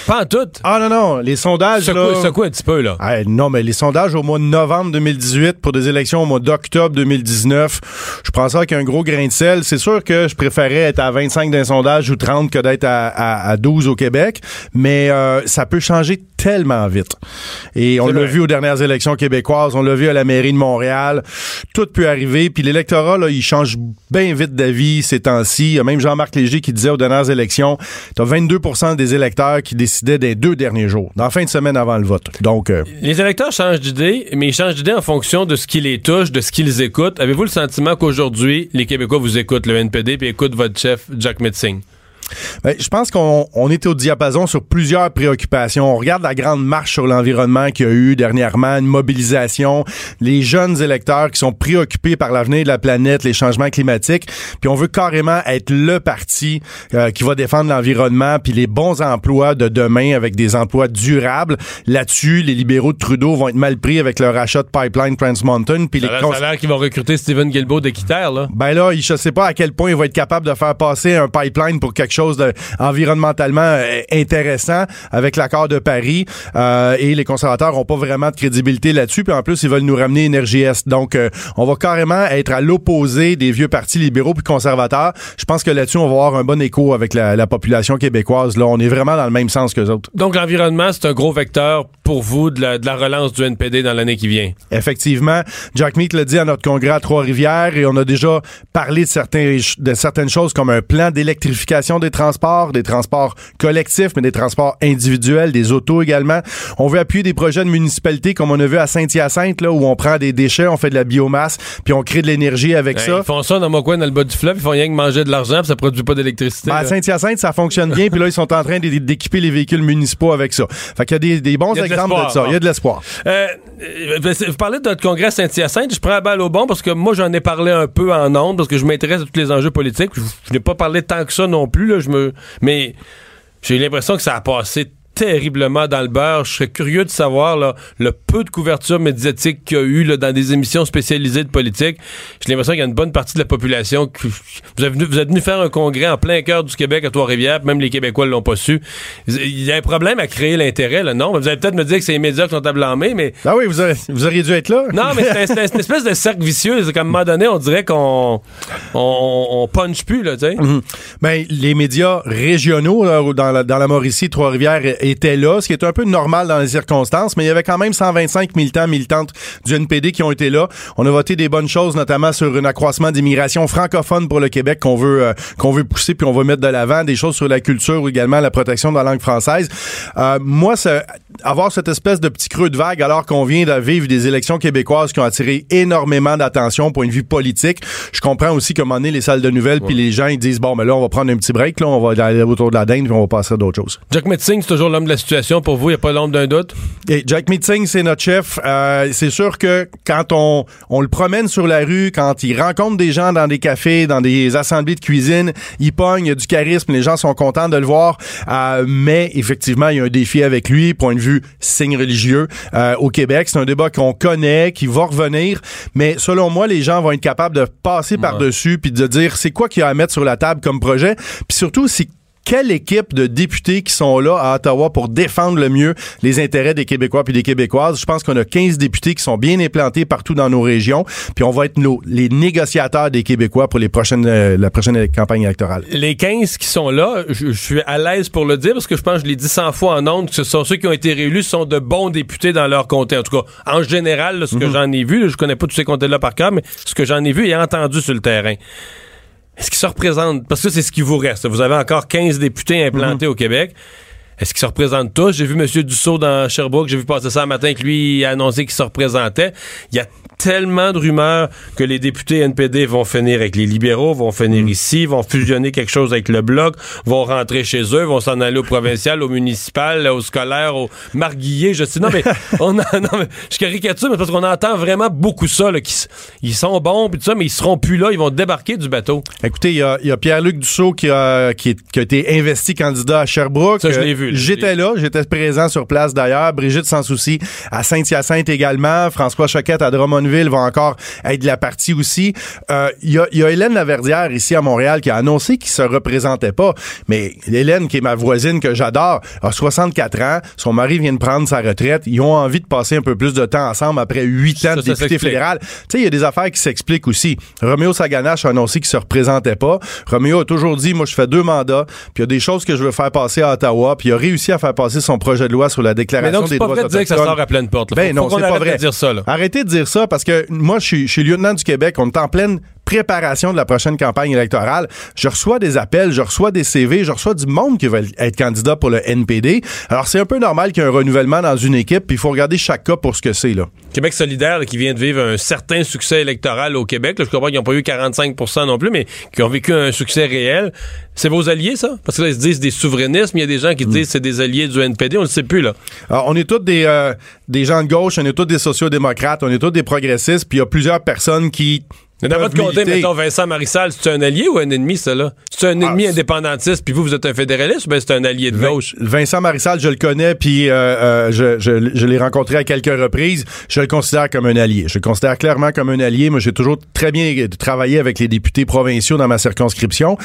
Pas en tout. Ah non, non, les sondages, Secoue, là... un petit peu, là. Ah, non, mais les sondages au mois de novembre 2018 pour des élections au mois d'octobre 2019, je prends ça avec un gros grain de sel. C'est sûr que je préférais être à 25 d'un sondage ou 30 que d'être à, à- à 12 au Québec, mais euh, ça peut changer tellement vite. Et on l'a vu aux dernières élections québécoises, on l'a vu à la mairie de Montréal, tout peut arriver. Puis l'électorat, là, il change bien vite d'avis ces temps-ci. Il y a même Jean-Marc Léger qui disait aux dernières élections, t'as 22% des électeurs qui décidaient des deux derniers jours, dans la fin de semaine avant le vote. Donc, euh, Les électeurs changent d'idée, mais ils changent d'idée en fonction de ce qui les touche, de ce qu'ils écoutent. Avez-vous le sentiment qu'aujourd'hui, les Québécois vous écoutent, le NPD, puis écoutent votre chef, Jack Metzing? Ben, je pense qu'on on est au diapason sur plusieurs préoccupations. On regarde la grande marche sur l'environnement qu'il y a eu dernièrement, une mobilisation, les jeunes électeurs qui sont préoccupés par l'avenir de la planète, les changements climatiques, puis on veut carrément être le parti euh, qui va défendre l'environnement puis les bons emplois de demain avec des emplois durables. Là-dessus, les libéraux de Trudeau vont être mal pris avec leur achat de pipeline Trans Mountain puis les cons- l'air qu'ils vont recruter Stephen Guilbeault d'Équiterre, là. ben là, je sais pas à quel point il va être capable de faire passer un pipeline pour quelque chose de environnementalement euh, intéressant avec l'accord de Paris. Euh, et les conservateurs ont pas vraiment de crédibilité là-dessus. Puis en plus, ils veulent nous ramener Énergie Est. Donc, euh, on va carrément être à l'opposé des vieux partis libéraux puis conservateurs. Je pense que là-dessus, on va avoir un bon écho avec la, la population québécoise. Là, on est vraiment dans le même sens que autres. Donc, l'environnement, c'est un gros vecteur pour vous de la, de la relance du NPD dans l'année qui vient. Effectivement, Jack Meat l'a dit à notre congrès à Trois-Rivières et on a déjà parlé de, certains, de certaines choses comme un plan d'électrification des transports, des transports collectifs, mais des transports individuels, des autos également. On veut appuyer des projets de municipalité comme on a vu à Saint-Hyacinthe, là, où on prend des déchets, on fait de la biomasse, puis on crée de l'énergie avec Ben, ça. Ils font ça dans mon coin, dans le bas du fleuve, ils font rien que manger de l'argent, puis ça produit pas d'électricité. Ben, à. Saint-Hyacinthe, ça fonctionne bien, puis là, ils sont en train d'é- d'équiper les véhicules municipaux avec ça. Fait qu'il y a des, des bons a de exemples de ça. Il y a de l'espoir. Euh, euh, vous parlez de votre congrès à Saint-Hyacinthe. Je prends la balle au bon parce que moi, j'en ai parlé un peu en ondes parce que je m'intéresse à tous les enjeux politiques. Je, je n'ai pas parlé tant que ça non plus. Là, mais j'ai l'impression que ça a passé terriblement dans le beurre. Je serais curieux de savoir là, le peu de couverture médiatique qu'il y a eu là, dans des émissions spécialisées de politique. J'ai l'impression qu'il y a une bonne partie de la population qui... Vous êtes venu, vous êtes venu faire un congrès en plein cœur du Québec à Trois-Rivières, même les Québécois ne l'ont pas su. Il y a un problème à créer l'intérêt, là, non? Vous allez peut-être me dire que c'est les médias qui sont à blâmer, mais Ah oui, vous, aurez- vous auriez dû être là. non, mais c'est un- c'est un- c'est une espèce de cercle vicieux. C'est qu'à un moment donné, on dirait qu'on on, on punch plus, là, tu sais. Ben, les médias régionaux là, dans, la, dans la Mauricie, Trois-Rivières et, étaient là, ce qui est un peu normal dans les circonstances, mais il y avait quand même 125 militants, militantes du NPD qui ont été là. On a voté des bonnes choses, notamment sur un accroissement d'immigration francophone pour le Québec qu'on veut euh, qu'on veut pousser puis on va mettre de l'avant, des choses sur la culture ou également la protection de la langue française. Euh, moi, ça, avoir cette espèce de petit creux de vague alors qu'on vient de vivre des élections québécoises qui ont attiré énormément d'attention point de vue politique. Je comprends aussi un moment donné, les salles de nouvelles puis les gens ils disent bon, mais là on va prendre un petit break, là on va aller autour de la dinde puis on va passer à d'autres choses. Jack Metzing, c'est toujours l'homme de la situation pour vous, il n'y a pas l'ombre d'un doute? Et Jack Metzing, c'est notre chef. Euh, c'est sûr que quand on, on le promène sur la rue, quand il rencontre des gens dans des cafés, dans des assemblées de cuisine, il pogne, il a du charisme, les gens sont contents de le voir. Euh, mais effectivement, il y a un défi avec lui, point de vue signe religieux euh, au Québec. C'est un débat qu'on connaît, qui va revenir. Mais selon moi, les gens vont être capables de passer par-dessus puis de dire c'est quoi qu'il y a à mettre sur la table comme projet? Puis surtout, c'est quelle équipe de députés qui sont là à Ottawa pour défendre le mieux les intérêts des Québécois puis des Québécoises? Je pense qu'on a 15 députés qui sont bien implantés partout dans nos régions, puis on va être nos, les négociateurs des Québécois pour les prochaines, euh, la prochaine campagne électorale. Les 15 qui sont là, je, je suis à l'aise pour le dire parce que je pense que je l'ai dit 100 fois en ondes que ce sont ceux qui ont été réélus sont de bons députés dans leur comté. En tout cas, en général, là, ce que Mhm. j'en ai vu, là, je connais pas tous ces comtés-là par cœur, mais ce que j'en ai vu et entendu sur le terrain. Est-ce qu'ils se représentent? Parce que c'est ce qui vous reste. Vous avez encore 15 députés implantés au Québec. Est-ce qu'ils se représentent tous? J'ai vu M. Dussault dans Sherbrooke, j'ai vu passer ça un matin que lui a annoncé qu'il se représentait. Il y a tellement de rumeurs que les députés NPD vont finir avec les libéraux, vont finir ici, vont fusionner quelque chose avec le Bloc, vont rentrer chez eux, vont s'en aller au provincial, au municipal, au scolaire, au marguillier, je sais. Non, mais, on a, non, mais je caricature, mais parce qu'on entend vraiment beaucoup ça, là, qu'ils ils sont bons, puis tout ça, mais ils seront plus là, ils vont débarquer du bateau. Écoutez, il y a, il y a Pierre-Luc Dussault qui a, qui a été investi candidat à Sherbrooke. Ça, je l'ai Euh, vu, J'étais là, j'étais présent sur place d'ailleurs. Brigitte Sans Souci à Saint-Hyacinthe également. François Choquette à Drummondville va encore être de la partie aussi. Euh, Il y, a, y a Hélène Laverdière ici à Montréal qui a annoncé qu'il se représentait pas. Mais Hélène, qui est ma voisine que j'adore, a 64 ans. Son mari vient de prendre sa retraite. Ils ont envie de passer un peu plus de temps ensemble après huit ans Ça, de député fédéral. Tu sais, il y a des affaires qui s'expliquent aussi. Roméo Saganache a annoncé qu'il se représentait pas. Roméo a toujours dit, moi, je fais deux mandats, puis il y a des choses que je veux faire passer à Ottawa, puis il a réussi à faire passer son projet de loi sur la Mais déclaration donc, c'est des pas droits vrai de dire que ça autochtones. sort à pleine porte. là. Ben Faut- non, c'est pas vrai. de dire ça, là. Arrêtez de dire ça parce que moi, je suis, je suis lieutenant du Québec. On est en pleine préparation de la prochaine campagne électorale. Je reçois des appels, je reçois des CV, je reçois du monde qui veut être candidat pour le NPD. Alors, c'est un peu normal qu'il y ait un renouvellement dans une équipe, puis il faut regarder chaque cas pour ce que c'est, là. Québec solidaire, là, qui vient de vivre un certain succès électoral au Québec, là, je comprends qu'ils n'ont pas eu 45% non plus, mais qui ont vécu un succès réel. C'est vos alliés, ça? Parce que là, ils se disent des souverainismes, il y a des gens qui disent que c'est des alliés du NPD, on ne le sait plus, là. Alors, on est tous des, euh, des gens de gauche, on est tous des sociodémocrates, on est tous des progressistes, puis il y a plusieurs personnes qui. Mais dans votre côté, mettons Vincent Marissal, c'est un allié ou un ennemi, ça, là? C'est un ennemi Ah, indépendantiste, puis vous, vous êtes un fédéraliste ou bien c'est un allié de gauche? Vincent Marissal, je le connais, puis euh, euh, je, je, je l'ai rencontré à quelques reprises. Je le considère comme un allié. Je le considère clairement comme un allié. Moi, j'ai toujours très bien travaillé avec les députés provinciaux dans ma circonscription.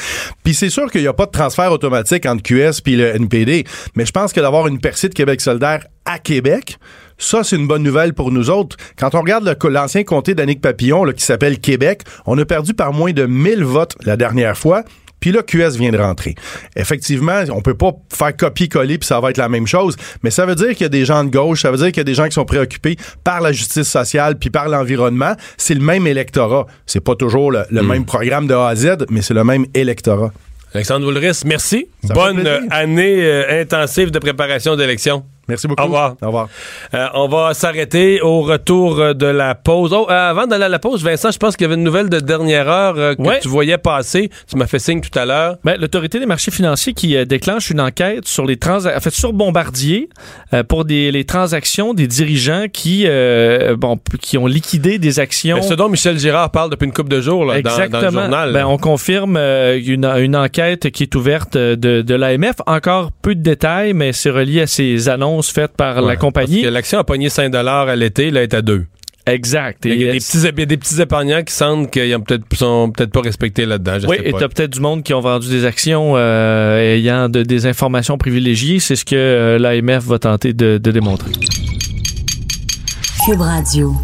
Puis c'est sûr qu'il n'y a pas de transfert automatique entre QS puis le NPD, mais je pense que d'avoir une percée de Québec solidaire à Québec, ça, c'est une bonne nouvelle pour nous autres. Quand on regarde l'ancien comté d'Annick Papillon, là, qui s'appelle Québec, on a perdu par moins de 1000 votes la dernière fois. Puis là, QS vient de rentrer. Effectivement, on peut pas faire copier-coller puis ça va être la même chose, mais ça veut dire qu'il y a des gens de gauche, ça veut dire qu'il y a des gens qui sont préoccupés par la justice sociale puis par l'environnement. C'est le même électorat. C'est pas toujours le, le même programme de A à Z, mais c'est le même électorat. Alexandre Woulris, merci. Ça Bonne année euh, intensive de préparation d'élection. Merci beaucoup. Au revoir. Au revoir. Euh, on va s'arrêter au retour euh, de la pause. Oh, euh, avant d'aller à la pause, Vincent, je pense qu'il y avait une nouvelle de dernière heure euh, que Ouais. tu voyais passer. Tu m'as fait signe tout à l'heure. Ben, L'autorité des marchés financiers qui déclenche une enquête sur les trans en fait, sur Bombardier pour des, les transactions des dirigeants qui, bon, qui ont liquidé des actions. Mais ce dont Michel Girard parle depuis une couple de jours là, dans, Exactement. dans le journal. Ben, on confirme une, une enquête qui est ouverte de, de l'AMF. Encore peu de détails, mais c'est relié à ces annonces faites par la compagnie. Parce que l'action a pogné 5 à l'été, là, elle est à 2. Exact. Il y a Et, des petits, il y a des petits épargnants qui sentent qu'ils ont peut-être sont peut-être pas respectés là-dedans. Je oui, sais et pas. t'as peut-être du monde qui ont vendu des actions euh, ayant de- des informations privilégiées. C'est ce que euh, l'AMF va tenter de, de démontrer. Cube Radio.